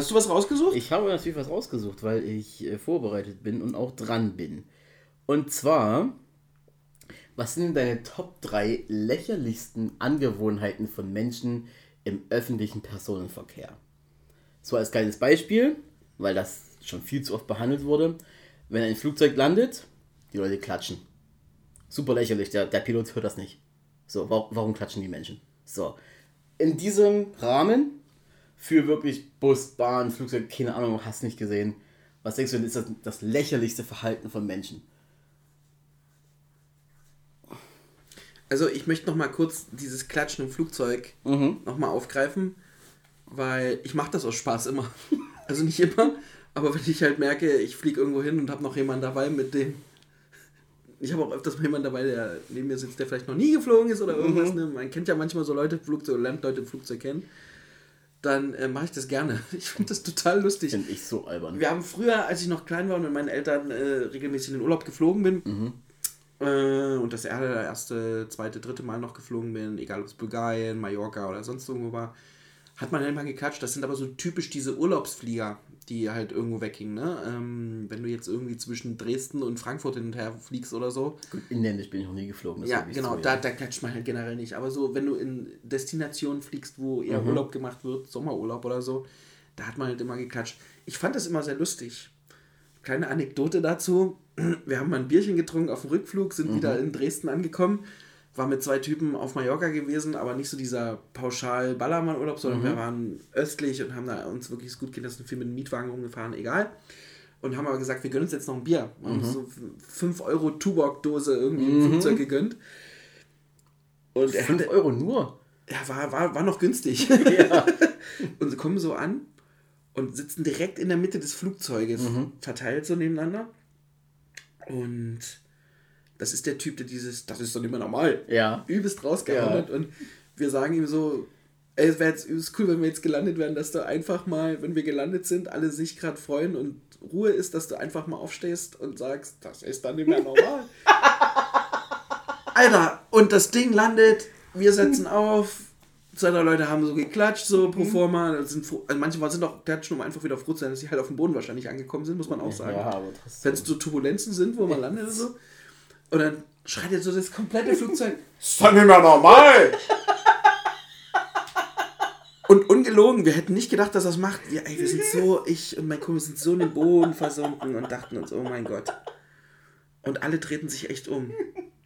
Hast du was rausgesucht? Ich habe natürlich was rausgesucht, weil ich äh, vorbereitet bin und auch dran bin. Und zwar, was sind deine Top 3 lächerlichsten Angewohnheiten von Menschen im öffentlichen Personenverkehr? So als kleines Beispiel, weil das schon viel zu oft behandelt wurde. Wenn ein Flugzeug landet, die Leute klatschen. Super lächerlich, der, der Pilot hört das nicht. So, warum, warum klatschen die Menschen? So, in diesem Rahmen für wirklich Bus, Bahn, Flugzeug, keine Ahnung, hast nicht gesehen. Was denkst du denn, ist das, das lächerlichste Verhalten von Menschen? Also ich möchte noch mal kurz dieses Klatschen im Flugzeug Mhm. noch mal aufgreifen, weil ich mache das aus Spaß immer. [laughs] Also nicht immer, aber wenn ich halt merke, ich fliege irgendwo hin und habe noch jemanden dabei, mit dem... Ich habe auch öfters mal jemanden dabei, der neben mir sitzt, der vielleicht noch nie geflogen ist oder irgendwas. Mhm. Ne? Man kennt ja manchmal so Leute Flugzeug, lernt Leute im Flugzeug kennen. Dann äh, mache ich das gerne. [laughs] Ich finde das total lustig. Finde ich so albern. Wir haben früher, als ich noch klein war und mit meinen Eltern äh, regelmäßig in den Urlaub geflogen bin, Mhm. äh, und das erste, zweite, dritte Mal noch geflogen bin, egal ob es Bulgarien, Mallorca oder sonst irgendwo war, hat man halt mal geklatscht. Das sind aber so typisch diese Urlaubsflieger, die halt irgendwo weggingen. Ne? Ähm, wenn du jetzt irgendwie zwischen Dresden und Frankfurt hin und her fliegst oder so. Gut, inländisch bin ich noch nie geflogen. das Ja, genau, da, da klatscht man halt generell nicht. Aber so, wenn du in Destinationen fliegst, wo eher Mhm. Urlaub gemacht wird, Sommerurlaub oder so, da hat man halt immer geklatscht. Ich fand das immer sehr lustig. Kleine Anekdote dazu. Wir haben mal ein Bierchen getrunken auf dem Rückflug, sind wieder in Dresden angekommen. War mit zwei Typen auf Mallorca gewesen, aber nicht so dieser pauschal Ballermann-Urlaub, sondern wir waren östlich und haben da uns wirklich gut gehen lassen, viel mit dem Mietwagen rumgefahren, egal. Und haben aber gesagt, wir gönnen uns jetzt noch ein Bier. Wir haben uns so 5 Euro Tuborg-Dose irgendwie im Flugzeug gegönnt. Und er 5 hatte, Euro nur. ja, war, war, war noch günstig. [laughs] [laughs] und sie kommen so an und sitzen direkt in der Mitte des Flugzeuges, verteilt so nebeneinander. Und das ist der Typ, der dieses, das ist doch nicht mehr normal, Ja. übelst rausgehauen Ja. hat. Und wir sagen ihm so, ey, es wäre jetzt übelst cool, wenn wir jetzt gelandet wären, dass du einfach mal, wenn wir gelandet sind, alle sich gerade freuen und Ruhe ist, dass du einfach mal aufstehst und sagst, das ist dann nicht mehr [laughs] normal. Alter, und das Ding landet, wir setzen auf, zwei, drei Leute haben so geklatscht, so pro forma. Das Sind, froh- also manche sind auch klatschen, um einfach wieder froh zu sein, dass sie halt auf dem Boden wahrscheinlich angekommen sind, muss man auch sagen. Ja, Wenn es so Turbulenzen sind, wo man landet oder so. Und dann schreit jetzt so das komplette [laughs] Flugzeug, ist doch nicht mehr normal! [laughs] Und ungelogen, wir hätten nicht gedacht, dass das macht. Wir, ey, wir sind so, ich und mein Kumpel sind so in den Boden versunken und dachten uns, oh mein Gott. Und alle drehten sich echt um.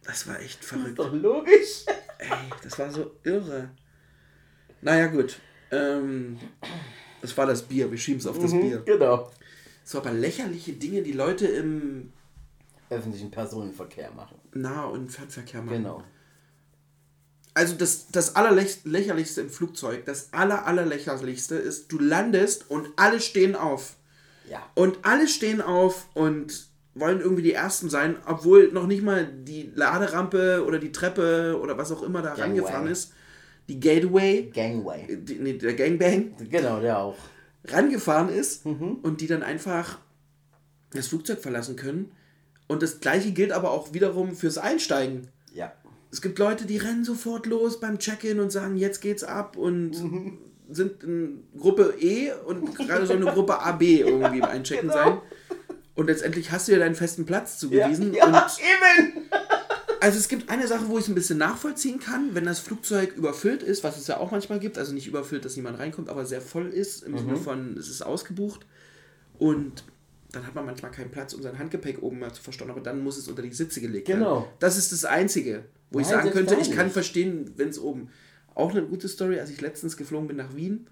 Das war echt verrückt. doch logisch. Ey, das war so irre. Naja, gut. Ähm, das war das Bier. Wir schieben es auf das Bier. Genau. So, aber lächerliche Dinge, die Leute im Öffentlichen Personenverkehr machen. Nah- und Fernverkehr machen. Genau. Also das, das allerlächerlichste im Flugzeug, das aller, allerlächerlichste ist, du landest und alle stehen auf. Ja. Und alle stehen auf und wollen irgendwie die Ersten sein, obwohl noch nicht mal die Laderampe oder die Treppe oder was auch immer da Gangway. rangefahren ist. Die Gateway, Gangway. die, nee, der Gangbang, Genau, der auch. rangefahren ist Mhm. und die dann einfach das Flugzeug verlassen können. Und das gleiche gilt aber auch wiederum fürs Einsteigen. Ja. Es gibt Leute, die rennen sofort los beim Check-in und sagen, jetzt geht's ab und [laughs] sind in Gruppe E und gerade so eine Gruppe AB irgendwie im Einchecken sein. Und letztendlich hast du ja deinen festen Platz zugewiesen. ja, Und eben. also es gibt eine Sache, wo ich es ein bisschen nachvollziehen kann, wenn das Flugzeug überfüllt ist, was es ja auch manchmal gibt, also nicht überfüllt, dass niemand reinkommt, aber sehr voll ist, im Sinne von, es ist ausgebucht. Und dann hat man manchmal keinen Platz, um sein Handgepäck oben mal zu verstauen, aber dann muss es unter die Sitze gelegt werden. Genau. Das ist das Einzige, wo ich Nein, sagen selbst könnte, ich kann verstehen, wenn es oben. Auch eine gute Story, als ich letztens geflogen bin nach Wien,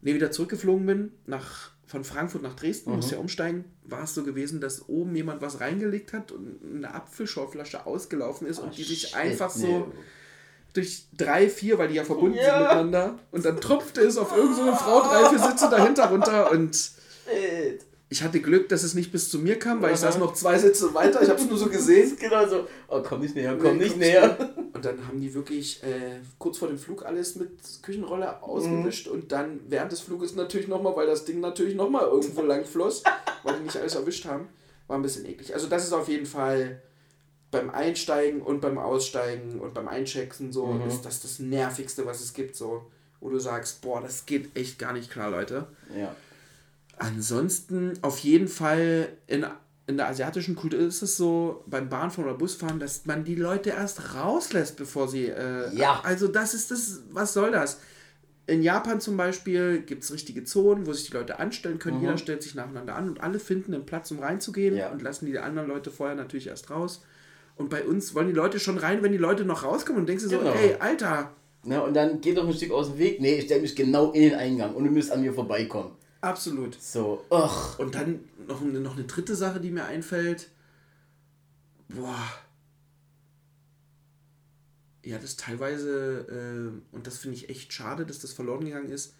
ne, wieder zurückgeflogen bin, nach, von Frankfurt nach Dresden, Mhm. musste ja umsteigen, war es so gewesen, dass oben jemand was reingelegt hat und eine Apfelschorflasche ausgelaufen ist und die sich shit, einfach nee. so durch drei, vier, weil die ja verbunden Ja. sind miteinander und dann tropfte es auf irgendeine so Frau drei, vier Sitze dahinter runter und Shit. Ich hatte Glück, dass es nicht bis zu mir kam, weil ich saß noch zwei Sitze weiter, ich habe es nur so gesehen. [laughs] Genau so. Oh, komm nicht näher, komm Nee, nicht näher. Und dann haben die wirklich äh, kurz vor dem Flug alles mit Küchenrolle ausgewischt und dann während des Fluges natürlich nochmal, weil das Ding natürlich nochmal irgendwo [laughs] lang floss, weil die nicht alles erwischt haben, war ein bisschen eklig. Also das ist auf jeden Fall beim Einsteigen und beim Aussteigen und beim Einchecken so, ist das das Nervigste, was es gibt, so, wo du sagst, boah, das geht echt gar nicht klar, Leute. Ja. Ansonsten auf jeden Fall in, in der asiatischen Kultur ist es so, beim Bahnfahren oder Busfahren, dass man die Leute erst rauslässt, bevor sie. Äh, Ja. Also, das ist das. Was soll das? In Japan zum Beispiel gibt es richtige Zonen, wo sich die Leute anstellen können. Jeder stellt sich nacheinander an und alle finden einen Platz, um reinzugehen Ja. und lassen die anderen Leute vorher natürlich erst raus. Und bei uns wollen die Leute schon rein, wenn die Leute noch rauskommen und denkst du so, Genau. ey, Alter, Na, und dann geht doch ein Stück aus dem Weg. Nee, ich stelle mich genau in den Eingang und du müsst an mir vorbeikommen. Absolut. So, ach. Und dann noch, eine- noch eine dritte Sache, die mir einfällt. Boah. Ja, das teilweise, äh, und das finde ich echt schade, dass das verloren gegangen ist,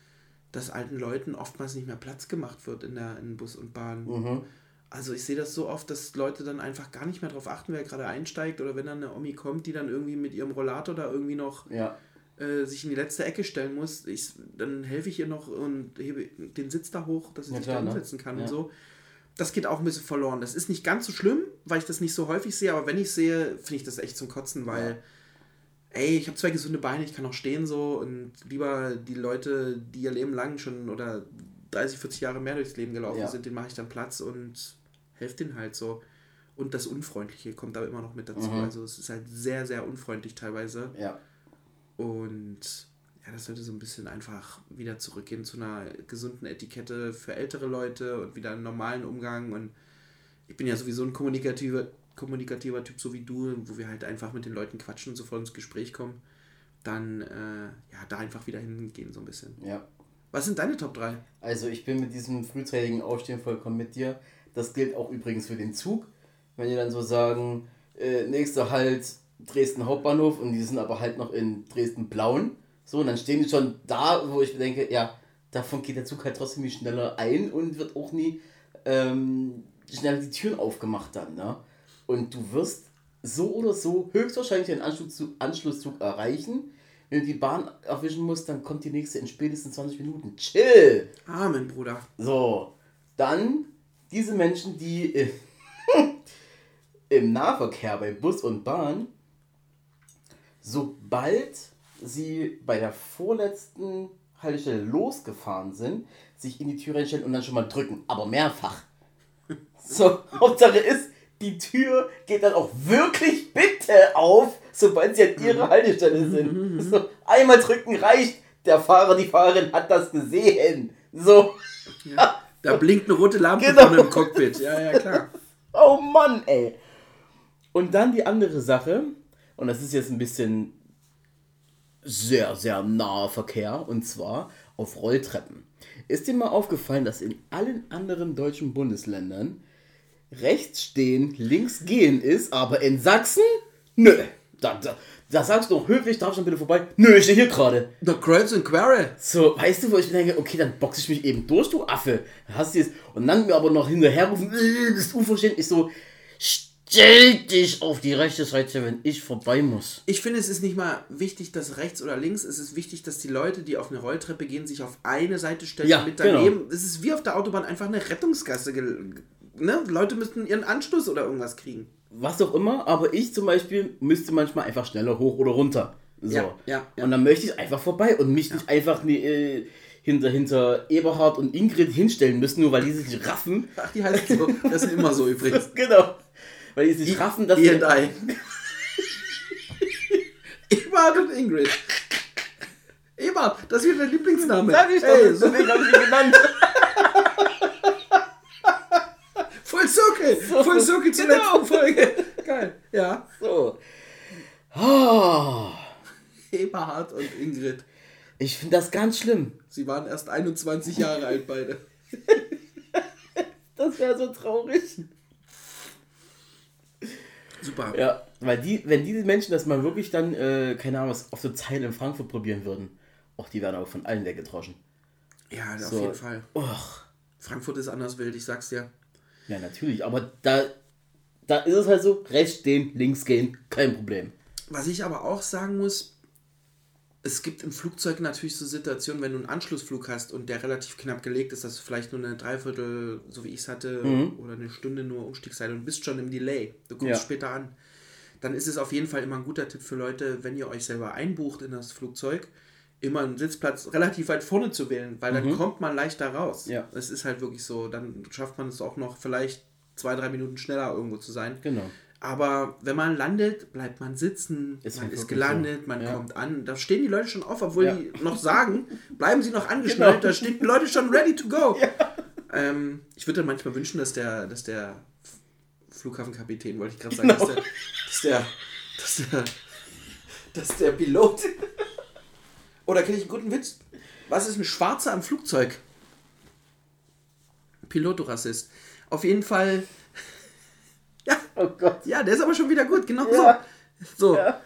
dass alten Leuten oftmals nicht mehr Platz gemacht wird in der in Bus und Bahn. Mhm. Also ich sehe das so oft, dass Leute dann einfach gar nicht mehr darauf achten, wer gerade einsteigt oder wenn dann eine Omi kommt, die dann irgendwie mit ihrem Rollator da irgendwie noch Ja. Äh, sich in die letzte Ecke stellen muss, ich, dann helfe ich ihr noch und hebe den Sitz da hoch, dass sie Ja, sich klar, da ne? umsetzen kann Ja. und so. Das geht auch ein bisschen verloren. Das ist nicht ganz so schlimm, weil ich das nicht so häufig sehe, aber wenn ich sehe, finde ich das echt zum Kotzen, weil, ey, ich habe zwei gesunde Beine, ich kann auch stehen so und lieber die Leute, die ihr Leben lang schon oder 30, 40 Jahre mehr durchs Leben gelaufen Ja. sind, denen mache ich dann Platz und helfe denen halt so. Und das Unfreundliche kommt da immer noch mit dazu. Mhm. Also es ist halt sehr, sehr unfreundlich teilweise. Ja. Und ja, das sollte so ein bisschen einfach wieder zurückgehen zu einer gesunden Etikette für ältere Leute und wieder einen normalen Umgang. Und ich bin ja sowieso ein kommunikativer, kommunikativer Typ, so wie du, wo wir halt einfach mit den Leuten quatschen und sofort ins Gespräch kommen. Dann äh, ja, da einfach wieder hingehen, so ein bisschen. Ja. Was sind deine Top 3? Also ich bin mit diesem frühzeitigen Aufstehen vollkommen mit dir. Das gilt auch übrigens für den Zug. Wenn die dann so sagen, äh, nächster Halt Dresden Hauptbahnhof und die sind aber halt noch in Dresden Blauen. So, und dann stehen die schon da, wo ich mir denke, ja, davon geht der Zug halt trotzdem nie schneller ein und wird auch nie ähm, schneller die Türen aufgemacht dann. Ne? Und du wirst so oder so höchstwahrscheinlich den Anschlusszug, Anschlusszug erreichen. Wenn du die Bahn erwischen musst, dann kommt die nächste in spätestens 20 Minuten. Chill! Amen, Bruder. So, dann diese Menschen, die äh, [laughs] im Nahverkehr bei Bus und Bahn, sobald sie bei der vorletzten Haltestelle losgefahren sind, sich in die Tür reinstellen und dann schon mal drücken, aber mehrfach. [laughs] So, Hauptsache ist, die Tür geht dann auch wirklich bitte auf, sobald sie an ihrer Haltestelle sind. So, einmal drücken reicht. Der Fahrer, die Fahrerin hat das gesehen. So. Ja. Da blinkt eine rote Lampe Genau. vorne im Cockpit. Ja, ja, klar. [laughs] Oh Mann, ey. Und dann die andere Sache, und das ist jetzt ein bisschen sehr, sehr naher Verkehr, und zwar auf Rolltreppen. Ist dir mal aufgefallen, dass in allen anderen deutschen Bundesländern rechts stehen, links gehen ist, aber in Sachsen? Nö. Da, da, da sagst du doch höflich, darf ich dann bitte vorbei? Nö, ich stehe hier gerade. The Kreuz und Quere. So, weißt du, wo ich mir denke, okay, dann boxe ich mich eben durch, du Affe. Hast du es. Und dann mir aber noch hinterherrufen, äh, das ist unverständlich. so, stell dich auf die rechte Seite, wenn ich vorbei muss. Ich finde, es ist nicht mal wichtig, dass rechts oder links. Es ist wichtig, dass die Leute, die auf eine Rolltreppe gehen, sich auf eine Seite stellen Ja, mit genau. daneben. Es ist wie auf der Autobahn einfach eine Rettungsgasse. Ne? Leute müssten ihren Anschluss oder irgendwas kriegen. Was auch immer, aber ich zum Beispiel müsste manchmal einfach schneller hoch oder runter. So. Ja, ja, ja. Und dann möchte ich einfach vorbei und mich nicht einfach äh, hinter, hinter Eberhard und Ingrid hinstellen müssen, nur weil die sich raffen. Ach, die heißen so. Das sind immer so übrigens. [laughs] genau. Weil die sich nicht raffen, dass I sie- and I. Eberhard und Ingrid. Eberhard, das ist dein Lieblingsname. Sag ich doch, Hey, so, deswegen habe ich ihn genannt. [laughs] Full Circle. Full Circle zur genau. letzten Folge. Geil. Ja. So. Oh, Eberhard und Ingrid. ich finde das ganz schlimm. Sie waren erst 21 Jahre alt beide. [laughs] Das wäre so traurig. Super. Ja, weil die, wenn diese Menschen das mal wirklich dann, äh, keine Ahnung, was auf so Zeil in Frankfurt probieren würden, auch die werden auch von allen weggetroschen. Ja, auf So. jeden Fall. Och, Frankfurt ist anders wild, ich sag's dir. ja, natürlich, aber da, da ist es halt so, rechts stehen, links gehen, kein Problem. Was ich aber auch sagen muss, es gibt im Flugzeug natürlich so Situationen, wenn du einen Anschlussflug hast und der relativ knapp gelegt ist, dass du vielleicht nur eine Dreiviertel, so wie ich es hatte, oder eine Stunde nur Umstiegszeit und bist schon im Delay. Du kommst Ja. später an. Dann ist es auf jeden Fall immer ein guter Tipp für Leute, wenn ihr euch selber einbucht in das Flugzeug, immer einen Sitzplatz relativ weit vorne zu wählen, weil dann kommt man leichter raus. Ja. Es ist halt wirklich so, dann schafft man es auch noch vielleicht zwei, drei Minuten schneller irgendwo zu sein. Genau. Aber wenn man landet, bleibt man sitzen, Ist man ist gelandet, so. man Ja. kommt an. Da stehen die Leute schon auf, obwohl Ja. die noch sagen, [laughs] bleiben sie noch angeschnallt, Genau. da stehen die Leute schon ready to go. Ähm, ich würde dann manchmal wünschen, dass der, dass der Flughafenkapitän, wollte ich gerade sagen, Genau. dass, der, dass, der, dass der, dass der Pilot. Oder kenne ich einen guten Witz? Was ist ein Schwarzer am Flugzeug? Pilotorassist. Auf jeden Fall. Ja, Oh Gott. ja, der ist aber schon wieder gut, genau Ja. so. So. Ja.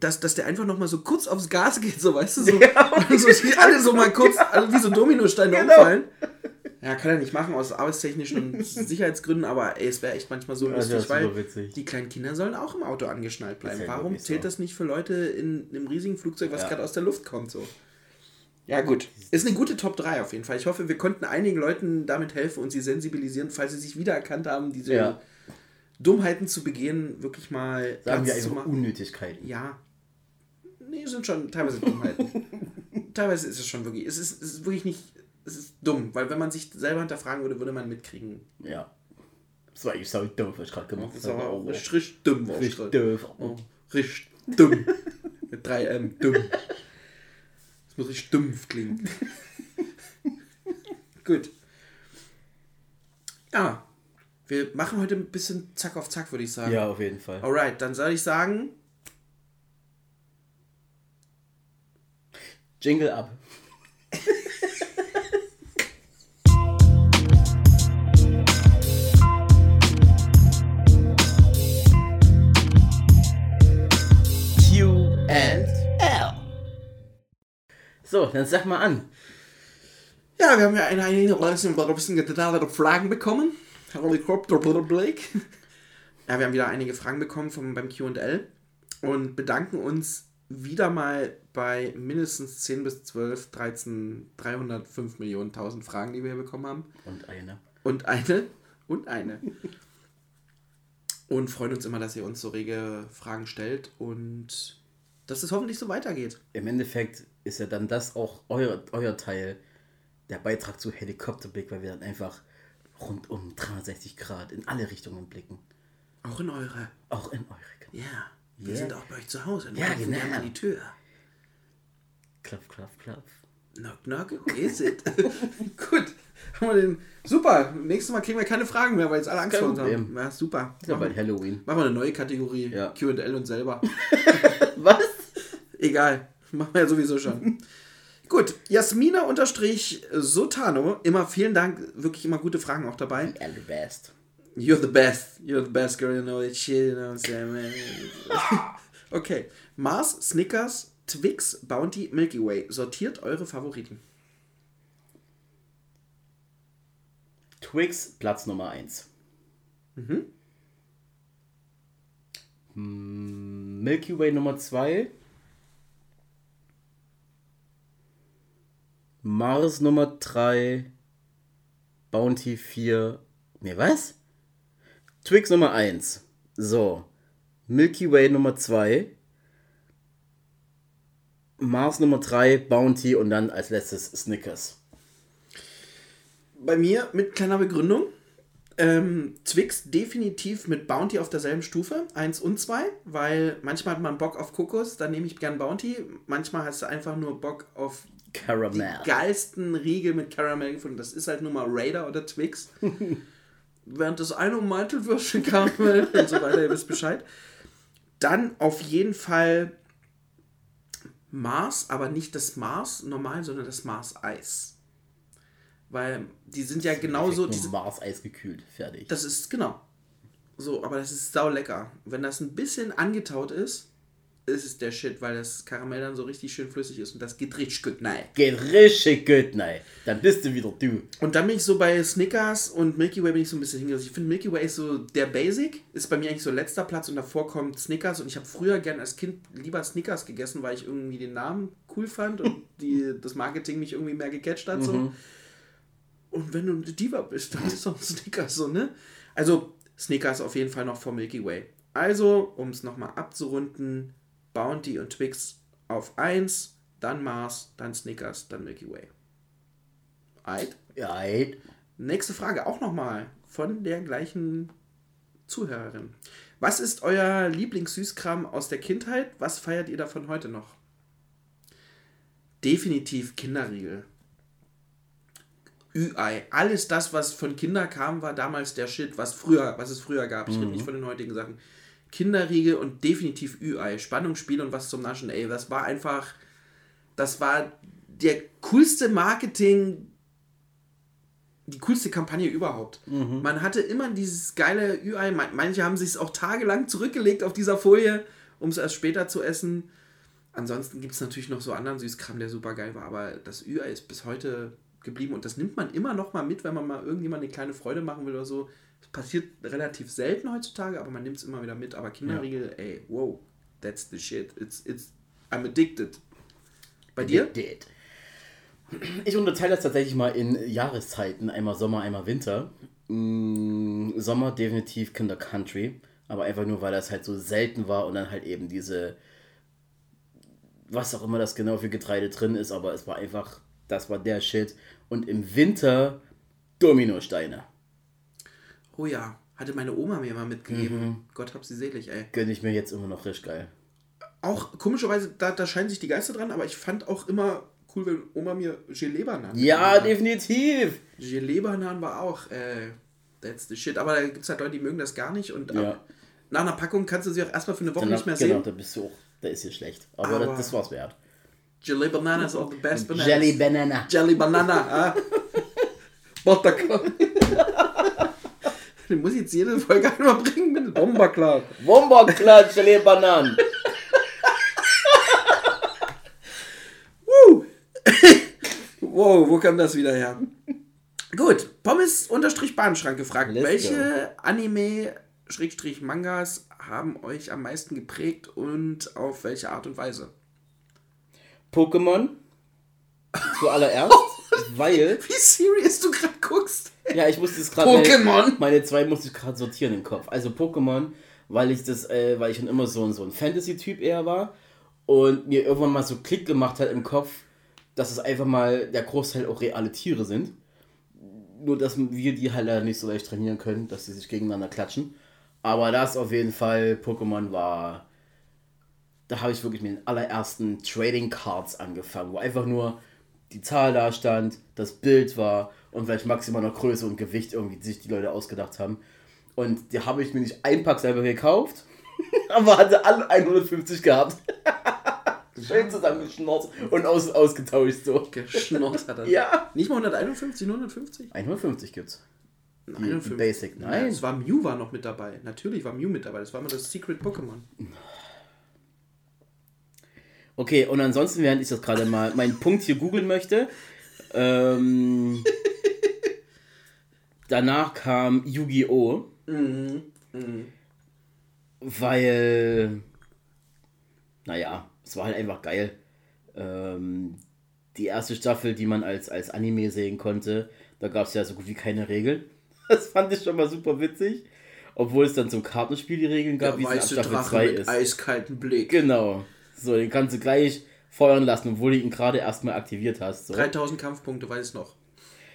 Dass, dass der einfach nochmal so kurz aufs Gas geht, so weißt du, so, [laughs] Ja. und so die [laughs] alle so mal kurz, also wie so Dominosteine Genau. umfallen. Ja, kann er nicht machen aus arbeitstechnischen und Sicherheitsgründen, aber ey, es wäre echt manchmal so lustig, weil die kleinen Kinder sollen auch im Auto angeschnallt bleiben. ja Warum wirklich so. zählt das nicht für Leute in einem riesigen Flugzeug, was Ja. gerade aus der Luft kommt, so? Ja, gut. Ist eine gute Top 3 auf jeden Fall. Ich hoffe, wir konnten einigen Leuten damit helfen und sie sensibilisieren, falls sie sich wiedererkannt haben, diese Ja. Dummheiten zu begehen, wirklich mal Sagen wir einfach machen. Unnötigkeiten. Ja. Nee, sind schon teilweise Dummheiten. [laughs] teilweise ist es schon wirklich. Es ist, es ist wirklich nicht. Es ist dumm, weil wenn man sich selber hinterfragen würde, würde man mitkriegen. Ja. Das war eigentlich so dumm, was ich gerade gemacht Das ist aber habe. auch richtig, dumm. war ich Richtig doof. Oh, richtig dumm. [laughs] Mit 3M, dumm. Das muss richtig dumpf klingen. [laughs] Gut. Ja. Wir machen heute ein bisschen Zack auf Zack, würde ich sagen. Ja, auf jeden Fall. Alright, dann soll ich sagen, Jingle ab. [laughs] Q and L. So, dann sag mal an. Ja, wir haben ja eine, eine, ein bisschen geteilte Fragen bekommen. Helikopter Blake. [laughs] Ja, wir haben wieder einige Fragen bekommen vom, beim QL und bedanken uns wieder mal bei mindestens 10 bis 12, 13, 305 Millionen, 1000 Fragen, die wir hier bekommen haben. Und eine. Und eine. [laughs] Und eine. Und freuen uns immer, dass ihr uns so rege Fragen stellt und dass es hoffentlich so weitergeht. Im Endeffekt ist ja dann das auch euer, euer Teil, der Beitrag zu Helikopterblick, weil wir dann einfach rund um 360 Grad in alle Richtungen blicken. Auch in eure. Auch in eure. Ja. Wir Yeah. sind auch bei euch zu Hause. Ja, genau. gerne an die Tür. Klapp, klapp, klapp. Knock, knock, who is it? Gut. Haben wir den. Super. Nächstes Mal kriegen wir keine Fragen mehr, weil jetzt alle Angst vor uns haben. Ja, super. Ist ja bald Halloween. machen wir eine neue Kategorie. Ja. QL und selber. [laughs] Was? Egal. Machen wir ja sowieso schon. [laughs] Gut. Jasmina unterstrich Sotano. Immer vielen Dank. Wirklich immer gute Fragen auch dabei. All the best. You're the best. You're the best girl, you know that shit, you know what I'm saying, man. [laughs] okay. Mars, Snickers, Twix, Bounty, Milky Way. Sortiert eure Favoriten. Twix, Platz Nummer 1. Mhm. Milky Way Nummer 2. Mars Nummer 3. Bounty 4. Ne, was? Twix Nummer 1. So. Milky Way Nummer 2. Mars Nummer 3, Bounty und dann als letztes Snickers. Bei mir mit kleiner Begründung. Ähm, Twix definitiv mit Bounty auf derselben Stufe, 1 und 2, weil manchmal hat man Bock auf Kokos, dann nehme ich gern Bounty. Manchmal hast du einfach nur Bock auf Caramel. die geilsten Riegel mit Caramel gefunden. Das ist halt nur mal Raider oder Twix. [laughs] Während das eine um Mantelwürstchen Karamell [laughs] und so weiter, ihr wisst Bescheid. Dann auf jeden Fall Mars, aber nicht das Mars normal, sondern das Mars Eis. Weil die sind ja genauso. Diese, Mars Eis gekühlt. Fertig. das ist, genau. So, aber das ist sau lecker. Wenn das ein bisschen angetaut ist, ist es der Shit, weil das Karamell dann so richtig schön flüssig ist und das geht richtig gut nein. Geht richtig gut, nein. Dann bist du wieder du. Und dann bin ich so bei Snickers und Milky Way bin ich so ein bisschen hingegangen. Ich finde Milky Way ist so der Basic, ist bei mir eigentlich so letzter Platz und davor kommt Snickers und ich habe früher gern als Kind lieber Snickers gegessen, weil ich irgendwie den Namen cool fand und [laughs] die, das Marketing mich irgendwie mehr gecatcht hat. So. Und wenn du eine Diva bist, dann ist auch Snickers so, ne? Also Snickers auf jeden Fall noch vor Milky Way. Also, um es nochmal abzurunden, Bounty und Twix auf 1, dann Mars, dann Snickers, dann Milky Way. Ja, ey. Nächste Frage auch nochmal von der gleichen Zuhörerin. Was ist euer Lieblingssüßkram aus der Kindheit? Was feiert ihr davon heute noch? Definitiv Kinderriegel. Ü-Ei. Alles das, was von Kinder kam, war damals der Shit, was früher, was es früher gab. Ich rede nicht von den heutigen Sachen. Kinderriegel und definitiv Ü-Ei. Spannungsspiel und was zum Naschen. Ey, das war einfach, das war der coolste Marketing, die coolste Kampagne überhaupt. Man hatte immer dieses geile Ü-Ei. Man- Manche haben sich auch tagelang zurückgelegt auf dieser Folie, um es erst später zu essen. Ansonsten gibt es natürlich noch so anderen Süßkram, der super geil war. Aber das Ü-Ei ist bis heute geblieben. Und das nimmt man immer noch mal mit, wenn man mal irgendjemand eine kleine Freude machen will oder so. Passiert relativ selten heutzutage, aber man nimmt es immer wieder mit. Aber Kinderriegel, ey, wow, that's the shit. It's, it's, I'm addicted. Bei dir? Did. Ich unterteile das tatsächlich mal in Jahreszeiten. Einmal Sommer, einmal Winter. Mm, Sommer definitiv Kinder Country. Aber einfach nur, weil das halt so selten war und dann halt eben diese, was auch immer das genau für Getreide drin ist, aber es war einfach, das war der Shit. Und im Winter Dominosteine. Oh ja, hatte meine Oma mir mal mitgegeben. Mhm. Gott hab sie selig, ey. Gönne ich mir jetzt immer noch richtig geil. Auch komischerweise, da, da scheinen sich die Geister dran, aber ich fand auch immer cool, wenn Oma mir Gelee-Bananen Ja, definitiv. Gelee-Bananen war auch, äh, that's the shit. Aber da gibt es halt Leute, die mögen das gar nicht und Ja. ab, nach einer Packung kannst du sie auch erstmal für eine Woche Danach, nicht mehr genau, sehen. da bist du auch, da ist hier schlecht. Aber, Aber- das, das war's wert. Gelee-Banana ist auch the best Bananas. Jelly Banana. Jelly Banana, ah. [laughs] Buttercup. [laughs] Den muss ich jetzt jede Folge einmal bringen mit Bomberklar. Bomberklatsch, Jelly Bananen. [laughs] Wow, wo kam das wieder her? Gut, Pommes-Bahnschrank gefragt. Let's Welche Anime-Mangas haben euch am meisten geprägt und auf welche Art und Weise? Pokémon. [laughs] Zuallererst. Weil. [laughs] Wie serious du gerade guckst. Ja, ich musste es gerade. Pokémon? Meine, meine zwei musste ich gerade sortieren im Kopf. Also Pokémon, weil ich das, äh, weil ich schon immer so ein, so ein Fantasy-Typ eher war. Und mir irgendwann mal so Klick gemacht hat im Kopf, dass es einfach mal der Großteil auch reale Tiere sind. Nur, dass wir die halt leider nicht so leicht trainieren können, dass sie sich gegeneinander klatschen. Aber das auf jeden Fall, Pokémon war. Da habe ich wirklich mit den allerersten Trading Cards angefangen, wo einfach nur die Zahl da stand, das Bild war und vielleicht maximal noch Größe und Gewicht irgendwie sich die Leute ausgedacht haben. Und die habe ich mir nicht ein Pack selber gekauft, [laughs] aber hatte alle 150 gehabt. [laughs] Schön zusammengeschnurrt und aus, ausgetauscht so. Geschnurrt hat er. [laughs] Ja. Nicht mal 151, nur 150? 150 gibt's. 51. Basic, nein. Es war Mew war noch mit dabei. Natürlich war Mew mit dabei. Das war immer das Secret Pokémon. Okay, und ansonsten, während ich das gerade mal meinen Punkt hier googeln möchte, ähm, danach kam Yu-Gi-Oh! Weil, naja, es war halt einfach geil. Ähm, die erste Staffel, die man als, als Anime sehen konnte, da gab es ja so gut wie keine Regeln. [laughs] Das fand ich schon mal super witzig. Obwohl es dann zum Kartenspiel die Regeln gab, wie es in Staffel Drache 2 mit ist. eiskaltem Blick. Genau. So, den kannst du gleich feuern lassen, obwohl du ihn gerade erstmal aktiviert hast. So. 3000 Kampfpunkte, weiß ich noch.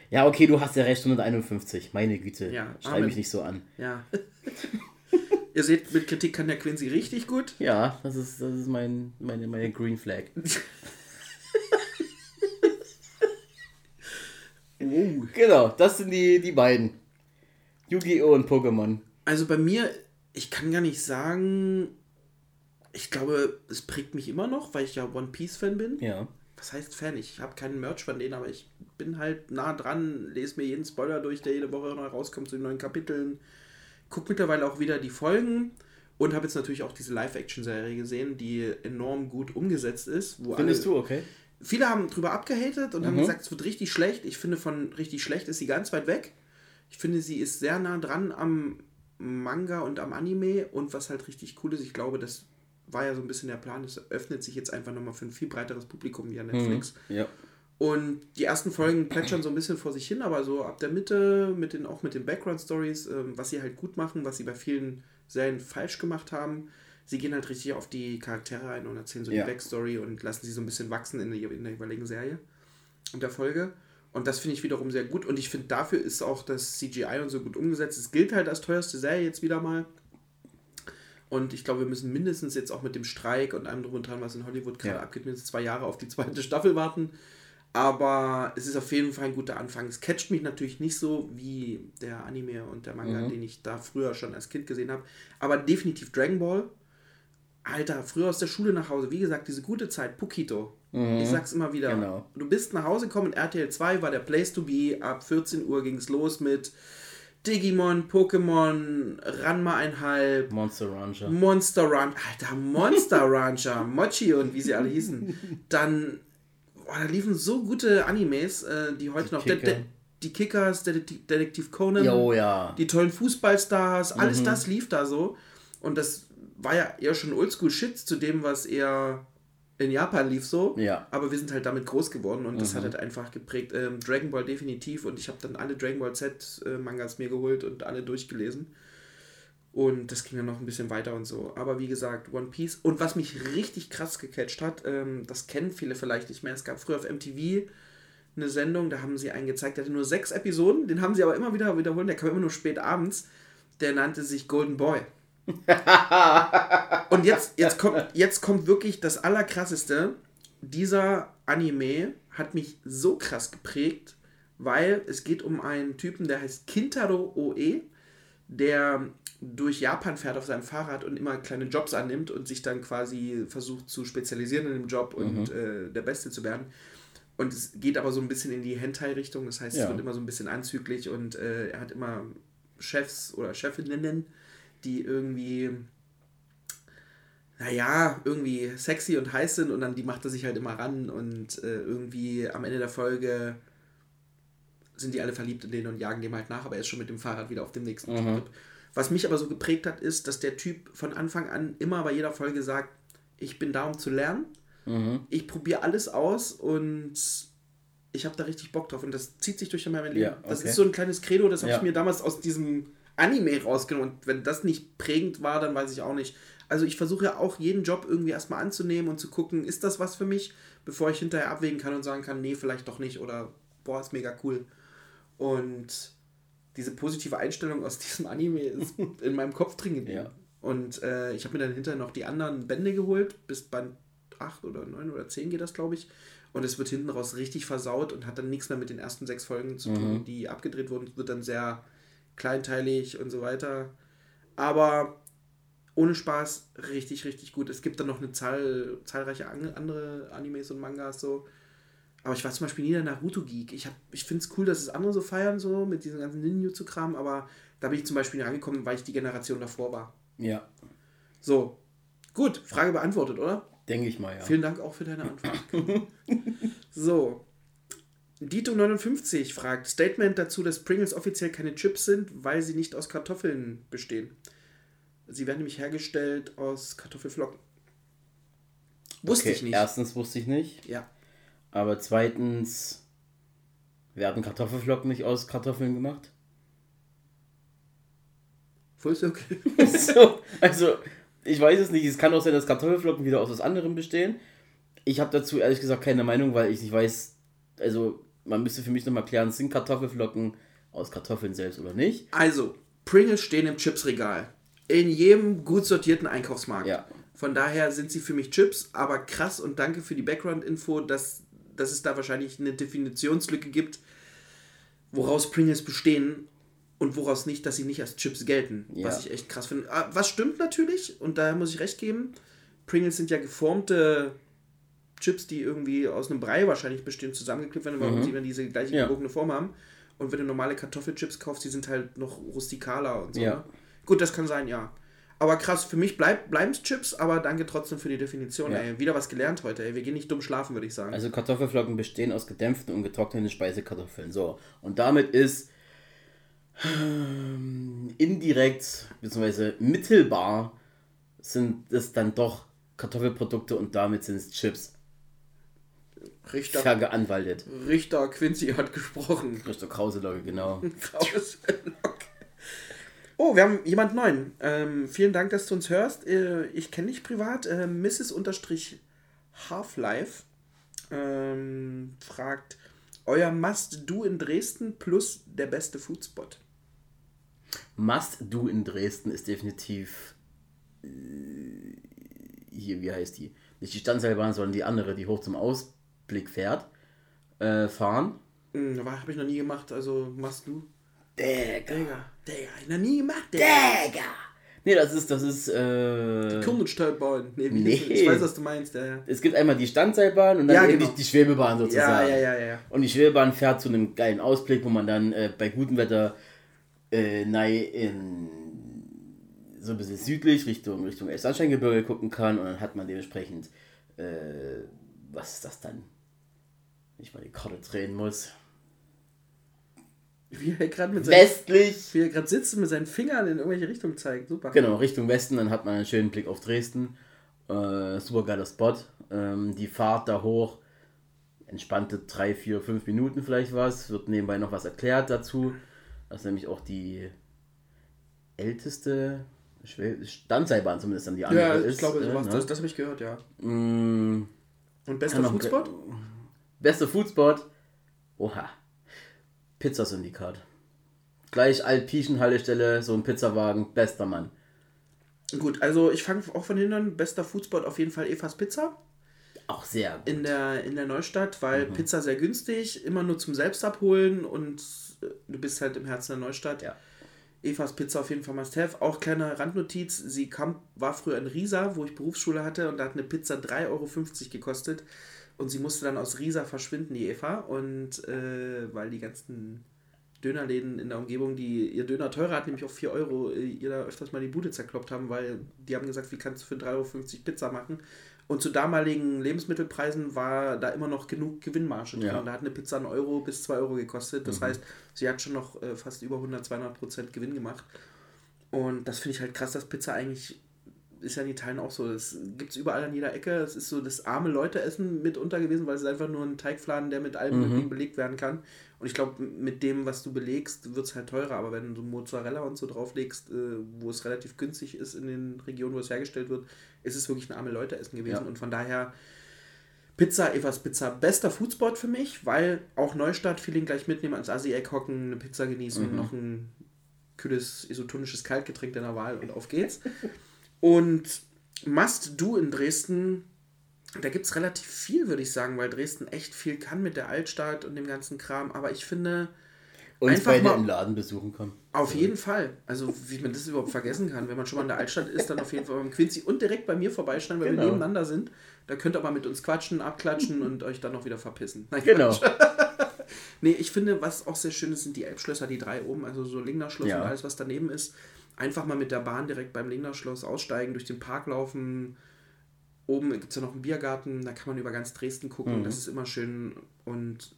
Ja, okay, du hast ja recht, 151. Meine Güte. Ja, Schrei Amen. mich nicht so an. Ja. [laughs] Ihr seht, mit Kritik kann der Quincy richtig gut. Ja, das ist, das ist mein, meine, meine Green Flag. Oh. [laughs] Genau, das sind die, die beiden. Yu-Gi-Oh! und Pokémon. Also bei mir, ich kann gar nicht sagen, ich glaube, es prägt mich immer noch, weil ich ja One Piece Fan bin. Ja. Was heißt Fan? Ich habe keinen Merch von denen, aber ich bin halt nah dran, lese mir jeden Spoiler durch, der jede Woche neu rauskommt zu den neuen Kapiteln. Guck mittlerweile auch wieder die Folgen und habe jetzt natürlich auch diese Live-Action-Serie gesehen, die enorm gut umgesetzt ist. Findest du, okay? Viele haben drüber abgehatet und haben Mhm. gesagt, es wird richtig schlecht. Ich finde, von richtig schlecht ist sie ganz weit weg. Ich finde, sie ist sehr nah dran am Manga und am Anime. Und was halt richtig cool ist, ich glaube, das war ja so ein bisschen der Plan, es öffnet sich jetzt einfach nochmal für ein viel breiteres Publikum via Netflix. Ja. Und die ersten Folgen plätschern so ein bisschen vor sich hin, aber so ab der Mitte, mit den, auch mit den Background-Stories, ähm, was sie halt gut machen, was sie bei vielen Serien falsch gemacht haben. Sie gehen halt richtig auf die Charaktere ein und erzählen so Ja. die Backstory und lassen sie so ein bisschen wachsen in der, in der jeweiligen Serie und der Folge. Und das finde ich wiederum sehr gut. Und ich finde, dafür ist auch das CGI und so gut umgesetzt. Es gilt halt als teuerste Serie jetzt wieder mal. Und ich glaube, wir müssen mindestens jetzt auch mit dem Streik und allem drum und dran, was in Hollywood gerade Ja. abgeht, mindestens zwei Jahre auf die zweite Staffel warten. Aber es ist auf jeden Fall ein guter Anfang. Es catcht mich natürlich nicht so wie der Anime und der Manga, Mhm. den ich da früher schon als Kind gesehen habe. Aber definitiv Dragon Ball. Alter, früher aus der Schule nach Hause. Wie gesagt, diese gute Zeit, Pukito. Ich sag's immer wieder. Genau. Du bist nach Hause gekommen, RTL 2 war der Place to be. Ab 14 Uhr ging es los mit Digimon, Pokémon, Ranma 1,5, Monster Rancher. Monster Run, Alter, Monster [laughs] Rancher, Mochi und wie sie alle hießen. Dann, boah, da liefen so gute Animes, äh, die heute Die noch. De Kicker. De die Kickers, Detektiv, Detektiv Conan, Jo, ja. die tollen Fußballstars, alles das lief da so. Und das war ja eher schon Oldschool-Shit zu dem, was eher in Japan lief so. Ja. Aber wir sind halt damit groß geworden und das hat halt einfach geprägt. Ähm, Dragon Ball definitiv und ich habe dann alle Dragon Ball Z-Mangas mir geholt und alle durchgelesen. Und das ging dann noch ein bisschen weiter und so. Aber wie gesagt, One Piece. Und was mich richtig krass gecatcht hat, ähm, das kennen viele vielleicht nicht mehr. Es gab früher auf MTV eine Sendung, da haben sie einen gezeigt, der hatte nur sechs Episoden, den haben sie aber immer wieder wiederholt, der kam immer nur spät abends. Der nannte sich Golden Boy. [laughs] Und jetzt, jetzt, kommt, jetzt kommt wirklich das Allerkrasseste. Dieser Anime hat mich so krass geprägt, weil es geht um einen Typen, der heißt Kintaro Oe, der durch Japan fährt auf seinem Fahrrad und immer kleine Jobs annimmt und sich dann quasi versucht zu spezialisieren in dem Job und äh, der Beste zu werden. Und es geht aber so ein bisschen in die Hentai-Richtung, das heißt, Ja. es wird immer so ein bisschen anzüglich und äh, er hat immer Chefs oder Chefinnen, die irgendwie, naja, irgendwie sexy und heiß sind und dann die macht er sich halt immer ran und äh, irgendwie am Ende der Folge sind die alle verliebt in den und jagen dem halt nach, aber er ist schon mit dem Fahrrad wieder auf dem nächsten Trip. Was mich aber so geprägt hat, ist, dass der Typ von Anfang an immer bei jeder Folge sagt, ich bin da, um zu lernen. Ich probiere alles aus und ich habe da richtig Bock drauf und das zieht sich durch mein Leben. Ja, Das okay. ist so ein kleines Credo, das habe Ja. ich mir damals aus diesem Anime rausgenommen und wenn das nicht prägend war, dann weiß ich auch nicht. Also ich versuche ja auch jeden Job irgendwie erstmal anzunehmen und zu gucken, ist das was für mich, bevor ich hinterher abwägen kann und sagen kann, nee, vielleicht doch nicht oder boah, ist mega cool. Und diese positive Einstellung aus [laughs] diesem Anime ist in meinem Kopf drin geblieben. Ja. Und äh, ich habe mir dann hinterher noch die anderen Bände geholt, bis Band 8 oder 9 oder 10 geht das, glaube ich. Und es wird hinten raus richtig versaut und hat dann nichts mehr mit den ersten sechs Folgen zu tun, die abgedreht wurden. Es wird dann sehr kleinteilig und so weiter. Aber ohne Spaß richtig, richtig gut. Es gibt dann noch eine Zahl, zahlreiche an- andere Animes und Mangas so. Aber ich war zum Beispiel nie der Naruto-Geek. Ich, hab- ich finde es cool, dass es andere so feiern, so mit diesem ganzen Ninjutsu-Kram, aber da bin ich zum Beispiel nicht angekommen, weil ich die Generation davor war. Ja, So, gut, Frage beantwortet, oder? denke ich mal, ja. Vielen Dank auch für deine Antwort. [laughs] so. Dito59 fragt: Statement dazu, dass Pringles offiziell keine Chips sind, weil sie nicht aus Kartoffeln bestehen. Sie werden nämlich hergestellt aus Kartoffelflocken. Wusste okay, ich nicht. Erstens wusste ich nicht. Ja. Aber zweitens werden Kartoffelflocken nicht aus Kartoffeln gemacht. Full Circle. [laughs] so, also, ich weiß es nicht. Es kann auch sein, dass Kartoffelflocken wieder aus was anderem bestehen. Ich habe dazu ehrlich gesagt keine Meinung, weil ich nicht weiß, also man müsste für mich nochmal klären, sind Kartoffelflocken aus Kartoffeln selbst oder nicht? Also, Pringles stehen im Chipsregal. In jedem gut sortierten Einkaufsmarkt. Ja. Von daher sind sie für mich Chips, aber krass und danke für die Background-Info, dass, dass es da wahrscheinlich eine Definitionslücke gibt, woraus Pringles bestehen und woraus nicht, dass sie nicht als Chips gelten. Ja. Was ich echt krass finde. Ah, Was stimmt natürlich, und da muss ich recht geben, Pringles sind ja geformte Chips, die irgendwie aus einem Brei wahrscheinlich bestehen, zusammengeklebt werden, warum sie dann diese gleiche Ja. gebogene Form haben. Und wenn du normale Kartoffelchips kaufst, die sind halt noch rustikaler und so. Ja. Ne? Gut, das kann sein, ja. Aber krass, für mich bleib, bleiben es Chips, aber danke trotzdem für die Definition. Ja. Ey. Wieder was gelernt heute. Ey. Wir gehen nicht dumm schlafen, würde ich sagen. Also Kartoffelflocken bestehen aus gedämpften und getrockneten Speisekartoffeln. So. Und damit ist ähm, indirekt bzw. mittelbar sind es dann doch Kartoffelprodukte und damit sind es Chips. Richter, Vergeanwaltet. Richter Quincy hat gesprochen. Richter Krauselocke, genau. Graues Lock. Oh, wir haben jemand neuen. Ähm, vielen Dank, dass du uns hörst. Äh, ich kenne dich privat. Äh, Mrs. Unterstrich Half-Life ähm, fragt, euer Must-Do in Dresden plus der beste Foodspot. Must-Do in Dresden ist definitiv äh, hier, wie heißt die? Nicht die Standseilbahn, sondern die andere, die hoch zum Ausblick fährt. Äh, fahren. Hm, habe ich noch nie gemacht, also Must-Do. Digga. Digga, Digga, ich noch nie gemacht, Digga. Digga. Nee, das ist, das ist, äh. Nee, wie Nee. das? Ich weiß, was du meinst, ja, ja. es gibt einmal die Standseilbahn und dann Ja, genau. die, die Schwebebahn sozusagen. ja, ja, ja, ja. Und die Schwebebahn fährt zu einem geilen Ausblick, wo man dann äh, bei gutem Wetter äh, nahe in so ein bisschen südlich Richtung Richtung Elbsandsteingebirge gucken kann und dann hat man dementsprechend äh, was ist das dann? Wenn ich mal die Karte drehen muss. Wie er gerade mit seinen, Westlich. wie er gerade sitzt und mit seinen Fingern in irgendwelche Richtung zeigt. Super. Genau, Richtung Westen, dann hat man einen schönen Blick auf Dresden. Äh, super geiler Spot. Ähm, die Fahrt da hoch, entspannte 3, 4, 5 Minuten vielleicht was. Wird nebenbei noch was erklärt dazu. Das ist nämlich auch die älteste Standseilbahn zumindest an die andere Ja, ist. ich glaube, sowas, ne? das, das habe ich gehört, ja. Mm, Und bester Foodspot? Bester Foodspot. Oha. Pizzasyndikat. Gleich Altpieschen-Haltestelle, so ein Pizzawagen, bester Mann. Gut, also ich fange auch von hinten an. Bester Foodspot auf jeden Fall Evas Pizza Auch sehr gut. in der, in der Neustadt, weil Mhm. Pizza sehr günstig, immer nur zum Selbstabholen und äh, du bist halt im Herzen der Neustadt. Ja. Evas Pizza auf jeden Fall must have. Auch kleine Randnotiz, sie kam, war früher in Riesa, wo ich Berufsschule hatte und da hat eine Pizza 3,50 Euro gekostet und sie musste dann aus Riesa verschwinden, die Eva, und äh, weil die ganzen Dönerläden in der Umgebung, die ihr Döner teurer hat, nämlich auf 4 Euro, äh, ihr da öfters mal die Bude zerkloppt haben, weil die haben gesagt, wie kannst du für 3,50 Euro Pizza machen? Und zu damaligen Lebensmittelpreisen war da immer noch genug Gewinnmarge drin. Ja. Da hat eine Pizza 1 Euro bis 2 Euro gekostet. Das heißt, sie hat schon noch äh, fast über 100, 200 Prozent Gewinn gemacht. Und das finde ich halt krass, dass Pizza eigentlich ist ja in Italien auch so. Das gibt es überall an jeder Ecke. Es ist so das arme Leute-Essen mitunter gewesen, weil es einfach nur ein Teigfladen, der mit allem möglichen belegt werden kann. Und ich glaube, mit dem, was du belegst, wird es halt teurer. Aber wenn du Mozzarella und so drauflegst, äh, wo es relativ günstig ist in den Regionen, wo es hergestellt wird, ist es wirklich ein arme Leute-Essen gewesen. Ja. Und von daher Pizza, Evas Pizza, bester Foodspot für mich, weil auch Neustadt, Feeling gleich mitnehmen, ans Asi-Eck hocken, eine Pizza genießen und noch ein kühles isotonisches Kaltgetränk deiner Wahl und auf geht's. [laughs] Und Must Do in Dresden, da gibt es relativ viel, würde ich sagen, weil Dresden echt viel kann mit der Altstadt und dem ganzen Kram. Aber ich finde, Uns Einfach beide mal- im Laden besuchen kann. auf jeden Fall, also wie man das überhaupt vergessen kann, wenn man schon mal in der Altstadt ist, dann auf jeden Fall beim Quincy und direkt bei mir vorbeischneiden, weil Genau. wir nebeneinander sind. Da könnt ihr aber mit uns quatschen, abklatschen und euch dann noch wieder verpissen. Nein, Genau. [laughs] Nee, ich finde, was auch sehr schön ist, sind die Elbschlösser, die drei oben, also so Lingner Schloss Ja. und alles, was daneben ist. Einfach mal mit der Bahn direkt beim Lingner Schloss aussteigen, durch den Park laufen. Oben gibt es ja noch einen Biergarten, da kann man über ganz Dresden gucken. Das ist immer schön. Und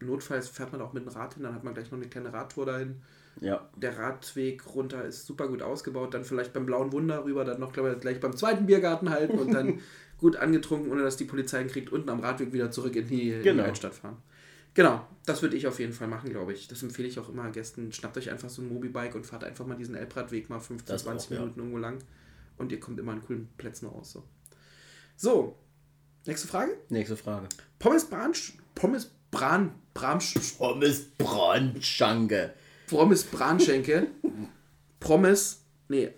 notfalls fährt man auch mit dem Rad hin, dann hat man gleich noch eine kleine Radtour dahin. Ja. Der Radweg runter ist super gut ausgebaut. Dann vielleicht beim Blauen Wunder rüber, dann noch ich, gleich beim zweiten Biergarten halten und dann [laughs] gut angetrunken, ohne dass die Polizei ihn kriegt, unten am Radweg wieder zurück in die, in die Genau. Altstadt fahren. Genau, das würde ich auf jeden Fall machen, glaube ich. Das empfehle ich auch immer Gästen. Schnappt euch einfach so ein Mobibike und fahrt einfach mal diesen Elbradweg mal 15, Das 20 auch, ja. Minuten irgendwo lang und ihr kommt immer an coolen Plätzen raus. So. so, Nächste Frage. Nächste Frage. Pommes Bran... Pommes Bran... Bram... Pommes Brandschanke. Pommes Branschenke. [laughs] Pommes... Nee.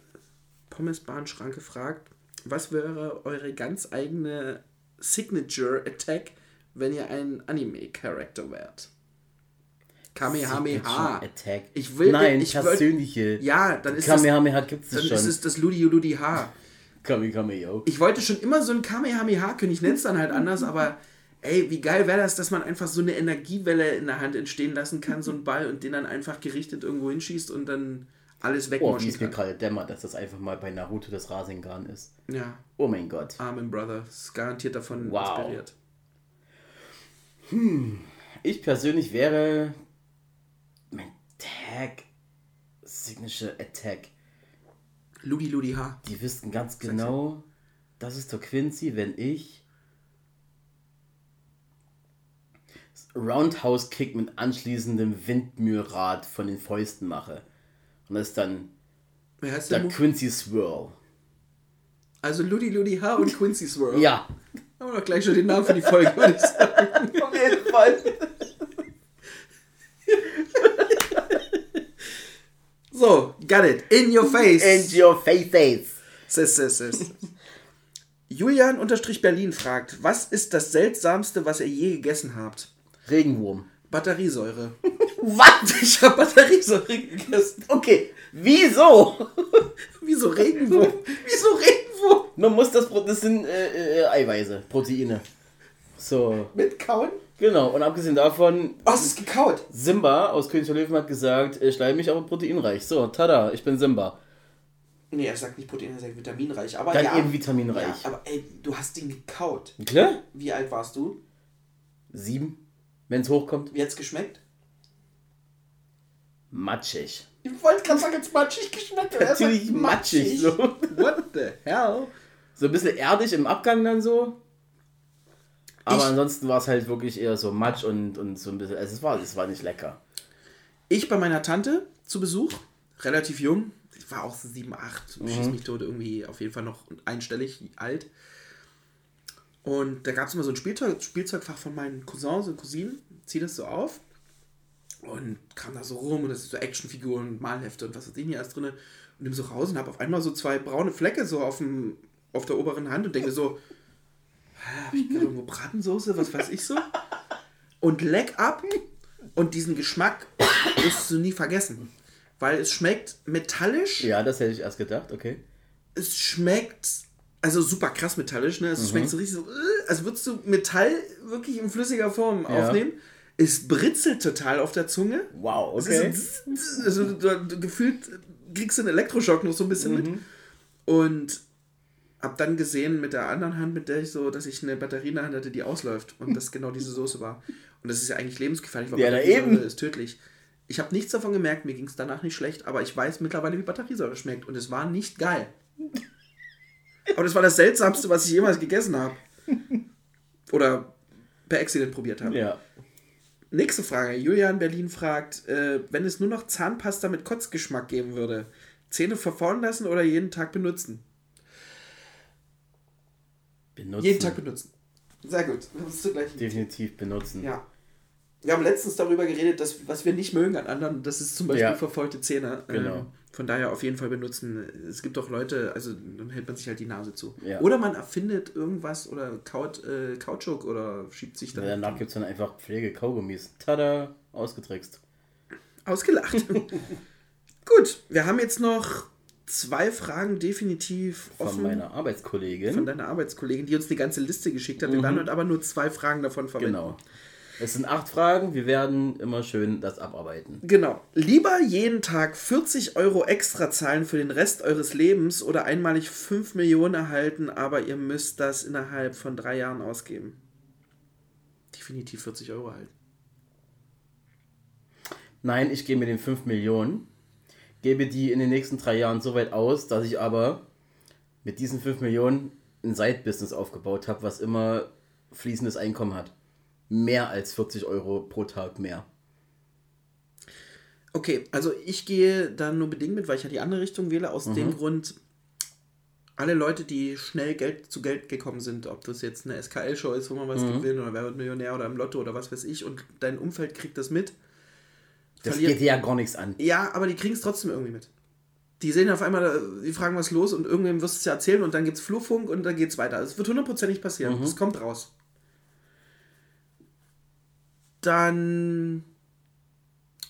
Pommes Bahnschranke fragt, was wäre eure ganz eigene Signature Attack, wenn ihr ein Anime-Charakter wärt? Kamehameha. Attack. Ich will- Nein, ich wollt- persönliche. Ja, dann ist das, Kamehameha gibt es dann schon. ist es das Ludi Ludi H. Kamehameha. Ich wollte schon immer so ein Kamehameha können, ich nenne es dann halt anders, aber ey, wie geil wäre das, dass man einfach so eine Energiewelle in der Hand entstehen lassen kann, so ein Ball und den dann einfach gerichtet irgendwo hinschießt und dann alles Oh, wie wegmoschen es mir kann. gerade dämmert, dass das einfach mal bei Naruto das Rasengan ist. Ja, Oh mein Gott. Armin Brother, ist garantiert davon Wow. inspiriert. Ich persönlich wäre mein Tag Signature Attack. Ludi Ludi H. Die wüssten ganz genau, das ist der Quincy, wenn ich Roundhouse Kick mit anschließendem Windmühlrad von den Fäusten mache. Und das ist dann Wer heißt der der? Quincy Swirl. Also Ludi Ludi H und [laughs] Quincy Swirl. Ja. Haben wir doch gleich schon den Namen für die Folge, würde ich sagen. Fall. So, got it. In your face. And your faces. Sis, sis, sis. Julian unterstrich Berlin fragt, was ist das seltsamste, was ihr je gegessen habt? Regenwurm. Batteriesäure. Was? Ich habe Batteriesäure gegessen. Okay, wieso? Wieso Regenwurm? Wieso Regenwurm? Man muss das, das sind äh, äh, Eiweiße, Proteine. So, Mit Kauen? Genau. Und abgesehen davon, Oh, es ist gekaut. Simba aus König der Löwen hat gesagt, äh, schleimig, aber proteinreich. So, tada, ich bin Simba. Nee, er sagt nicht Protein, er sagt vitaminreich. Aber Dann ja. eben vitaminreich. Ja, aber ey, du hast den gekaut. Klar? Wie alt warst du? Sieben, wenn es hochkommt. Wie hat's geschmeckt? Matschig. Ich wollte gerade sagen, jetzt matschig geschmeckt. Natürlich matschig, so. What the hell? So ein bisschen erdig im Abgang dann so. Aber Ich- ansonsten war es halt wirklich eher so Matsch und, und so ein bisschen. Also es war, es war nicht lecker. Ich bei meiner Tante zu Besuch, relativ jung. Ich war auch so 7, 8, schieß mich tot, irgendwie auf jeden Fall noch einstellig alt. Und da gab es immer so ein Spielzeug, Spielzeugfach von meinen Cousins und Cousinen. Zieh das so auf und kam da so rum und das ist so Actionfiguren, Malhefte und was weiß ich nicht alles drin. Und nimm so raus und hab auf einmal so zwei braune Flecke so auf, dem, auf der oberen Hand und denke so, hä, hab ich gerade irgendwo Bratensoße, was weiß ich so? Und leck ab und diesen Geschmack wirst du nie vergessen. Weil es schmeckt metallisch, Ja, das hätte ich erst gedacht, okay. es schmeckt also super krass metallisch, ne? Es schmeckt so richtig so, äh, als würdest du Metall wirklich in flüssiger Form Ja. aufnehmen. Es britzelt total auf der Zunge. Wow, okay. ist so, also, gefühlt kriegst du einen Elektroschock noch so ein bisschen mit. Und hab dann gesehen mit der anderen Hand, mit der ich so, dass ich eine Batterie in der Hand hatte, die ausläuft und [laughs] das genau diese Soße war. Und das ist ja eigentlich lebensgefährlich, weil Ja, Batteriesäure eben. ist tödlich. Ich habe nichts davon gemerkt, mir ging es danach nicht schlecht, aber ich weiß mittlerweile, wie Batteriesäure schmeckt und es war nicht geil. [laughs] Aber das war das Seltsamste, was ich jemals gegessen habe. Oder per Accident probiert habe. Ja. Nächste Frage. Julian Berlin fragt, äh, wenn es nur noch Zahnpasta mit Kotzgeschmack geben würde, Zähne verfaulen lassen oder jeden Tag benutzen? Benutzen. Jeden Tag benutzen. Sehr gut. Das ist zugleich. Definitiv benutzen. Ja. Wir haben letztens darüber geredet, dass, was wir nicht mögen an anderen, das ist zum Beispiel Ja. verfaulte Zähne. Genau. Ähm, von daher auf jeden Fall benutzen. Es gibt auch Leute, also dann hält man sich halt die Nase zu. Ja. Oder man erfindet irgendwas oder kaut äh, Kautschuk oder schiebt sich dann Danach gibt es dann einfach Pflege-Kaugummis. Tada, ausgetrickst. ausgelacht. [laughs] Gut, wir haben jetzt noch zwei Fragen definitiv Von offen meiner Arbeitskollegin. von deiner Arbeitskollegin, die uns die ganze Liste geschickt hat. Wir werden heute aber nur zwei Fragen davon verwenden. genau. Es sind acht Fragen, wir werden immer schön das abarbeiten. Genau. Lieber jeden Tag 40 Euro extra zahlen für den Rest eures Lebens oder einmalig 5 Millionen erhalten, aber ihr müsst das innerhalb von drei Jahren ausgeben. Definitiv 40 Euro erhalten. Nein, ich gebe mir den 5 Millionen, gebe die in den nächsten drei Jahren so weit aus, dass ich aber mit diesen 5 Millionen ein Side-Business aufgebaut habe, was immer fließendes Einkommen hat. Mehr als 40 Euro pro Tag mehr. Okay, also ich gehe da nur bedingt mit, weil ich ja die andere Richtung wähle, aus dem Grund, alle Leute, die schnell Geld zu Geld gekommen sind, ob das jetzt eine SKL-Show ist, wo man was gewinnt oder Wer wird Millionär oder im Lotto oder was weiß ich und dein Umfeld kriegt das mit. Das geht dir ja gar nichts an. Ja, aber die kriegen es trotzdem irgendwie mit. Die sehen auf einmal, die fragen, was los und irgendwem wirst du es ja erzählen und dann gibt's Flurfunk und dann geht's weiter. Es wird hundertprozentig passieren. Es kommt raus. Dann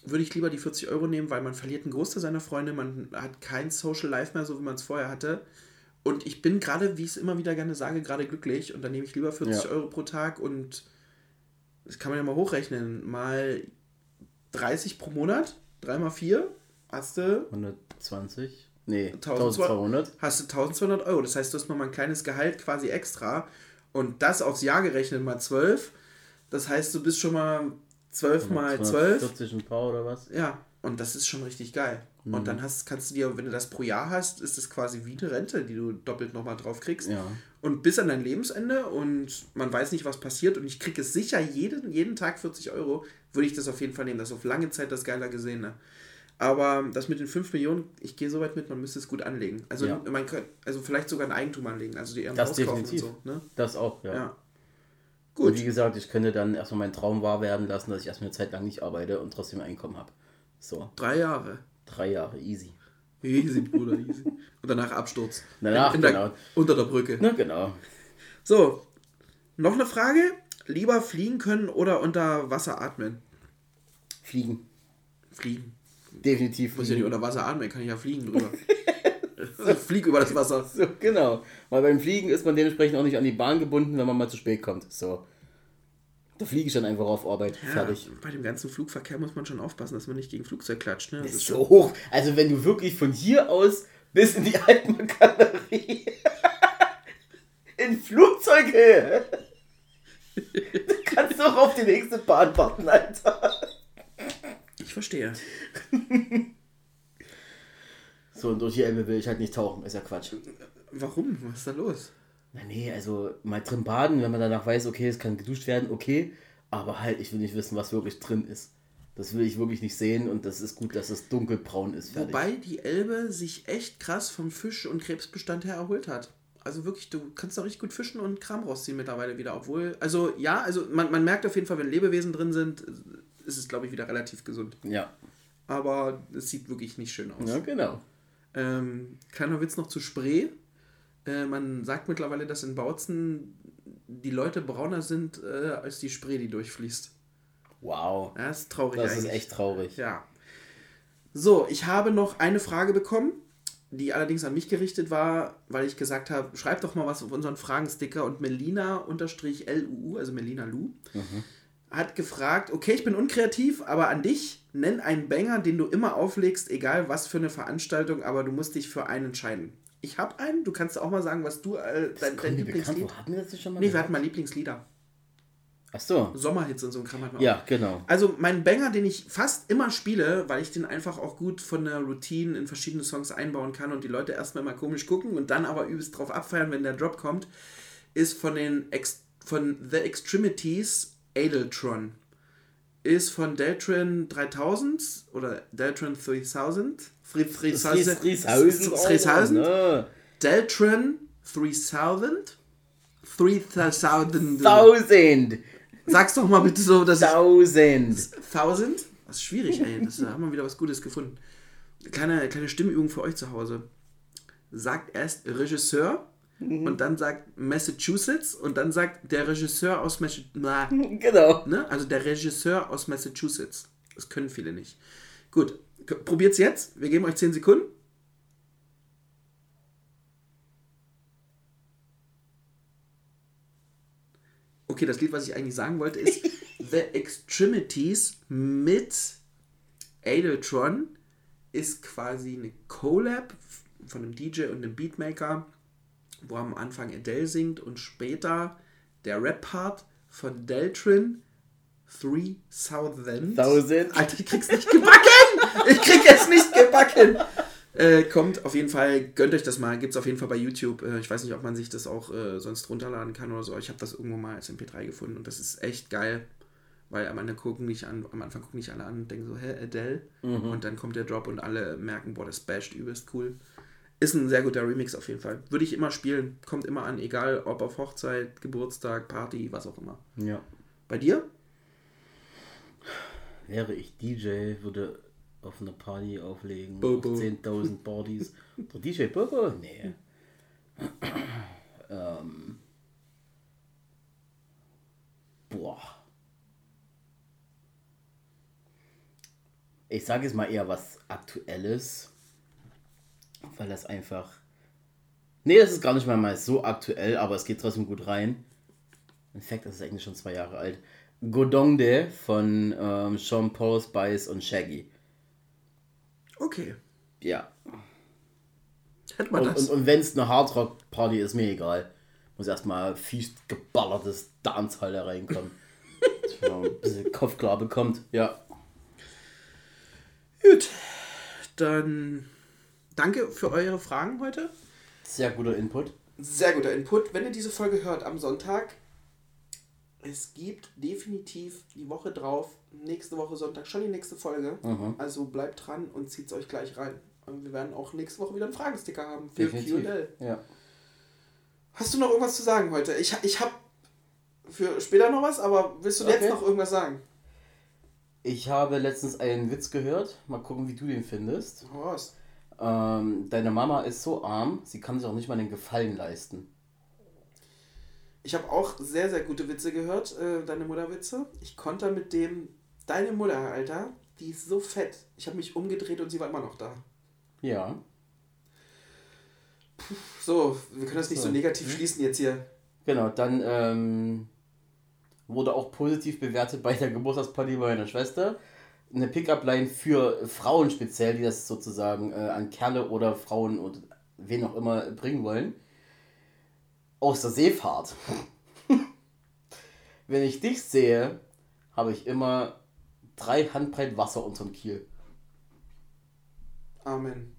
würde ich lieber die 40 Euro nehmen, weil man verliert einen Großteil seiner Freunde, man hat kein Social Life mehr, so wie man es vorher hatte. Und ich bin gerade, wie ich es immer wieder gerne sage, gerade glücklich und dann nehme ich lieber 40 Ja. Euro pro Tag und das kann man ja mal hochrechnen, mal 30 pro Monat, 3 mal 4, hast du 120? Nee, 1200. 1200. hast du 1200 Euro. Das heißt, du hast nochmal ein kleines Gehalt quasi extra. Und das aufs Jahr gerechnet mal 12. Das heißt, du bist schon mal 12 mal 12. 40 ein paar oder was? Ja, und das ist schon richtig geil. Und dann hast, kannst du dir, wenn du das pro Jahr hast, ist es quasi wie eine Rente, die du doppelt nochmal drauf kriegst. Ja. Und bis an dein Lebensende und man weiß nicht, was passiert und ich kriege es sicher jeden, jeden Tag 40 Euro, würde ich das auf jeden Fall nehmen. Das ist auf lange Zeit das geiler Gesehene. Aber das mit den 5 Millionen, ich gehe so weit mit, man müsste es gut anlegen. Also, Ja. man könnte, also vielleicht sogar ein Eigentum anlegen, also die Das definitiv. und so. Ne? Das auch, ja. Ja. Und Gut. wie gesagt, ich könnte dann erstmal meinen Traum wahr werden lassen, dass ich erstmal eine Zeit lang nicht arbeite und trotzdem Einkommen habe. So, Drei Jahre. Drei Jahre, easy. Easy, Bruder, easy. Und danach Absturz. Danach, in, in der, genau. Unter der Brücke. Na genau. So, noch eine Frage. Lieber fliegen können oder unter Wasser atmen? Fliegen. Fliegen. Definitiv. Muss ja nicht unter Wasser atmen, kann ich ja fliegen drüber. ich [laughs] fliege über das Wasser. So, genau. Weil beim Fliegen ist man dementsprechend auch nicht an die Bahn gebunden, wenn man mal zu spät kommt. So. Da fliege ich dann einfach auf Arbeit. Fertig. Ja, bei dem ganzen Flugverkehr muss man schon aufpassen, dass man nicht gegen Flugzeug klatscht. Ne? Das ist so hoch. Also wenn du wirklich von hier aus bis in die Altmark-Galerie [laughs] in Flugzeughöhe. [laughs] Du kannst doch auf die nächste Bahn warten, Alter. ich verstehe. So, und durch die Elbe will ich halt nicht tauchen. Ist ja Quatsch. Warum? Was ist da los? Na nee, also mal drin baden, wenn man danach weiß, okay, es kann geduscht werden, okay. Aber halt, ich will nicht wissen, was wirklich drin ist. Das will ich wirklich nicht sehen und das ist gut, dass es dunkelbraun ist. Fertig. Wobei die Elbe sich echt krass vom Fisch- und Krebsbestand her erholt hat. Also wirklich, du kannst da richtig gut fischen und Kram rausziehen mittlerweile wieder. Obwohl, also ja, also man, man merkt auf jeden Fall, wenn Lebewesen drin sind, ist es, glaube ich, wieder relativ gesund. Ja. Aber es sieht wirklich nicht schön aus. Ja, genau. Ähm, kleiner Witz noch zu Spree. Äh, man sagt mittlerweile, dass in Bautzen die Leute brauner sind äh, als die Spree, die durchfließt. Wow. Ja, ist traurig Das ist eigentlich. echt traurig. Ja. So, ich habe noch eine Frage bekommen, die allerdings an mich gerichtet war, weil ich gesagt habe, schreib doch mal was auf unseren Fragensticker und Melina-LUU, also Melina Lu, hat gefragt, okay, ich bin unkreativ, aber an dich, nenn einen Banger, den du immer auflegst, egal was für eine Veranstaltung, aber du musst dich für einen entscheiden. Ich habe einen, du kannst auch mal sagen, was du, äh, dein, dein bekannt, Lieblingslied... wo hatten wir das schon mal? Nee, wir hatten mal Lieblingslieder. Ach so. Sommerhits und so ein Kram wir auch. Ja, genau. Also mein Banger, den ich fast immer spiele, weil ich den einfach auch gut von der Routine in verschiedene Songs einbauen kann und die Leute erstmal mal komisch gucken und dann aber übelst drauf abfeiern, wenn der Drop kommt, ist von den Ex von The Extremities Adeltron. Ist von Deltron 3000 oder Deltron 3000. Fri- Frieshausen- Frieshausen. Frieshausen. Ne. Deltron 3000. 3000. Tausend. Sag's doch mal bitte so, dass ich Tausend. 1000? Das ist schwierig, ey. Das, da haben wir wieder was Gutes gefunden. Kleine, kleine Stimmübung für euch zu Hause. Sagt erst Regisseur und dann sagt Massachusetts und dann sagt der Regisseur aus Massachusetts. [laughs] Genau. Ne? Also der Regisseur aus Massachusetts. Das können viele nicht. Gut, probiert's jetzt. Wir geben euch 10 Sekunden. Okay, das Lied, was ich eigentlich sagen wollte, ist [laughs] The Extremities mit Adeltron ist quasi eine Collab von einem DJ und einem Beatmaker, wo am Anfang Adele singt und später der Rap-Part von Deltron 3000. Tausend. Alter, ich krieg's nicht gebacken! Ich krieg es nicht gebacken! Äh, kommt auf jeden Fall, gönnt euch das mal, gibt's auf jeden Fall bei YouTube. Äh, ich weiß nicht, ob man sich das auch äh, sonst runterladen kann oder so. Ich habe das irgendwo mal als MP3 gefunden und das ist echt geil. Weil am Anfang gucken nicht an, am Anfang gucken nicht alle an und denken so, hä, Adele? Und dann kommt der Drop und alle merken, boah, das basht übelst cool. Ist ein sehr guter Remix auf jeden Fall. Würde ich immer spielen. Kommt immer an, egal ob auf Hochzeit, Geburtstag, Party, was auch immer. Ja. Bei dir? Wäre ich DJ, würde auf einer Party auflegen, Bobo. auf 10.000 Partys. [laughs] Der DJ Bobo? Nee. ähm. Boah. Ich sage jetzt mal eher was Aktuelles, weil das einfach... Nee, das ist gar nicht mal mal so aktuell, aber es geht trotzdem gut rein. In fact, das ist eigentlich schon zwei Jahre alt. Godongde von ähm, Sean Paul, Spice und Shaggy. Okay. Ja. Hätte man Und, das. und, und wenn es eine Hardrock-Party ist, mir egal. Muss erstmal fies geballertes Dancehall da reinkommen. [laughs] Dass man ein bisschen Kopf klar bekommt. Ja. Gut. Dann danke für eure Fragen heute. Sehr guter Input. Sehr guter Input. Wenn ihr diese Folge hört am Sonntag, es gibt definitiv die Woche drauf, nächste Woche Sonntag, schon die nächste Folge. Mhm. Also bleibt dran und zieht es euch gleich rein. Und wir werden auch nächste Woche wieder einen Fragesticker haben für Definitiv. QA. Ja. Hast du noch irgendwas zu sagen heute? Ich, ich habe für später noch was, aber willst du Okay. jetzt noch irgendwas sagen? Ich habe letztens einen Witz gehört. Mal gucken, wie du den findest. Raus. Ähm, deine Mama ist so arm, sie kann sich auch nicht mal den Gefallen leisten. Ich habe auch sehr, sehr gute Witze gehört, äh, deine Mutterwitze. Ich konnte mit dem, deine Mutter, Alter, die ist so fett. Ich habe mich umgedreht und sie war immer noch da. Ja. So, wir können das nicht so, So. negativ schließen jetzt hier. Genau, dann ähm, wurde auch positiv bewertet bei der Geburtstagsparty meiner Schwester. Eine Pickup-Line für Frauen speziell, die das sozusagen äh, an Kerle oder Frauen und wen auch immer bringen wollen. Aus der Seefahrt. [laughs] Wenn ich dich sehe, habe ich immer drei Handbreit Wasser unterm Kiel. Amen.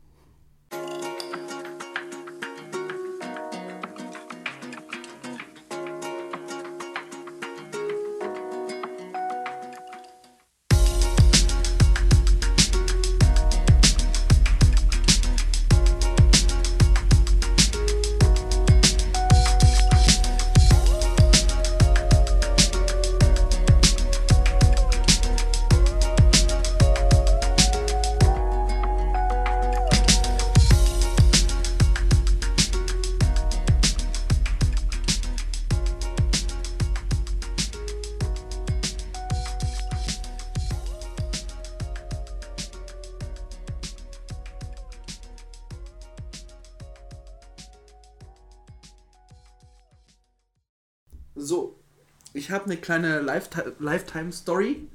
Habe eine kleine Lifeti- Lifetime-Story,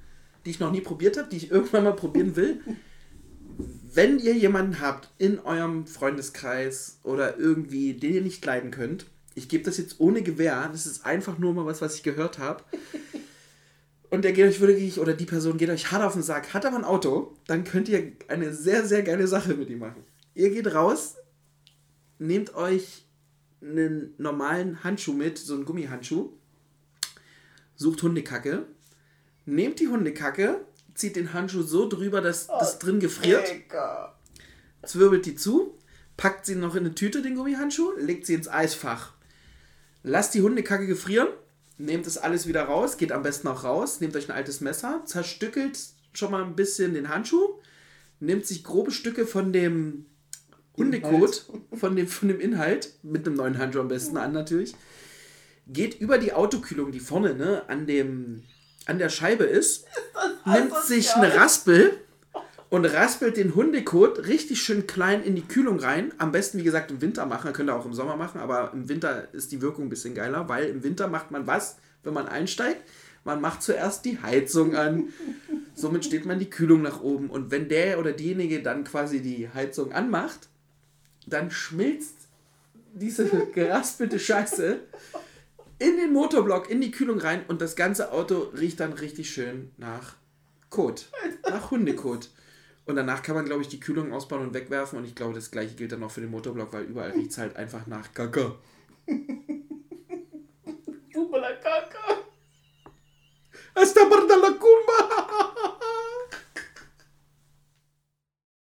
die ich noch nie probiert habe, die ich irgendwann mal probieren will. Wenn ihr jemanden habt in eurem Freundeskreis oder irgendwie, den ihr nicht leiden könnt, ich gebe das jetzt ohne Gewehr, das ist einfach nur mal was, was ich gehört habe. Und der geht euch wirklich, oder die Person geht euch hart auf den Sack, hat aber ein Auto, dann könnt ihr eine sehr, sehr geile Sache mit ihm machen. Ihr geht raus, nehmt euch einen normalen Handschuh mit, so einen Gummihandschuh, sucht Hundekacke, nehmt die Hundekacke, zieht den Handschuh so drüber, dass das drin gefriert, zwirbelt die zu, packt sie noch in eine Tüte, den Gummihandschuh, legt sie ins Eisfach. Lasst die Hundekacke gefrieren, nehmt das alles wieder raus, geht am besten auch raus, nehmt euch ein altes Messer, zerstückelt schon mal ein bisschen den Handschuh, nehmt sich grobe Stücke von dem Hundekot, von dem, von dem Inhalt, mit einem neuen Handschuh am besten an natürlich, geht über die Autokühlung, die vorne ne, an, dem, an der Scheibe ist, [laughs] nimmt sich eine Raspel und raspelt den Hundekot richtig schön klein in die Kühlung rein. Am besten, wie gesagt, im Winter machen. Könnt ihr auch im Sommer machen, aber im Winter ist die Wirkung ein bisschen geiler, weil im Winter macht man was, wenn man einsteigt? Man macht zuerst die Heizung an. [laughs] Somit steht man die Kühlung nach oben. Und wenn der oder diejenige dann quasi die Heizung anmacht, dann schmilzt diese [laughs] geraspelte Scheiße in den Motorblock, in die Kühlung rein und das ganze Auto riecht dann richtig schön nach Kot, nach Hundekot. Und danach kann man, glaube ich, die Kühlung ausbauen und wegwerfen und ich glaube, das gleiche gilt dann auch für den Motorblock, weil überall riecht es halt einfach nach Kacke. Hasta por la culo.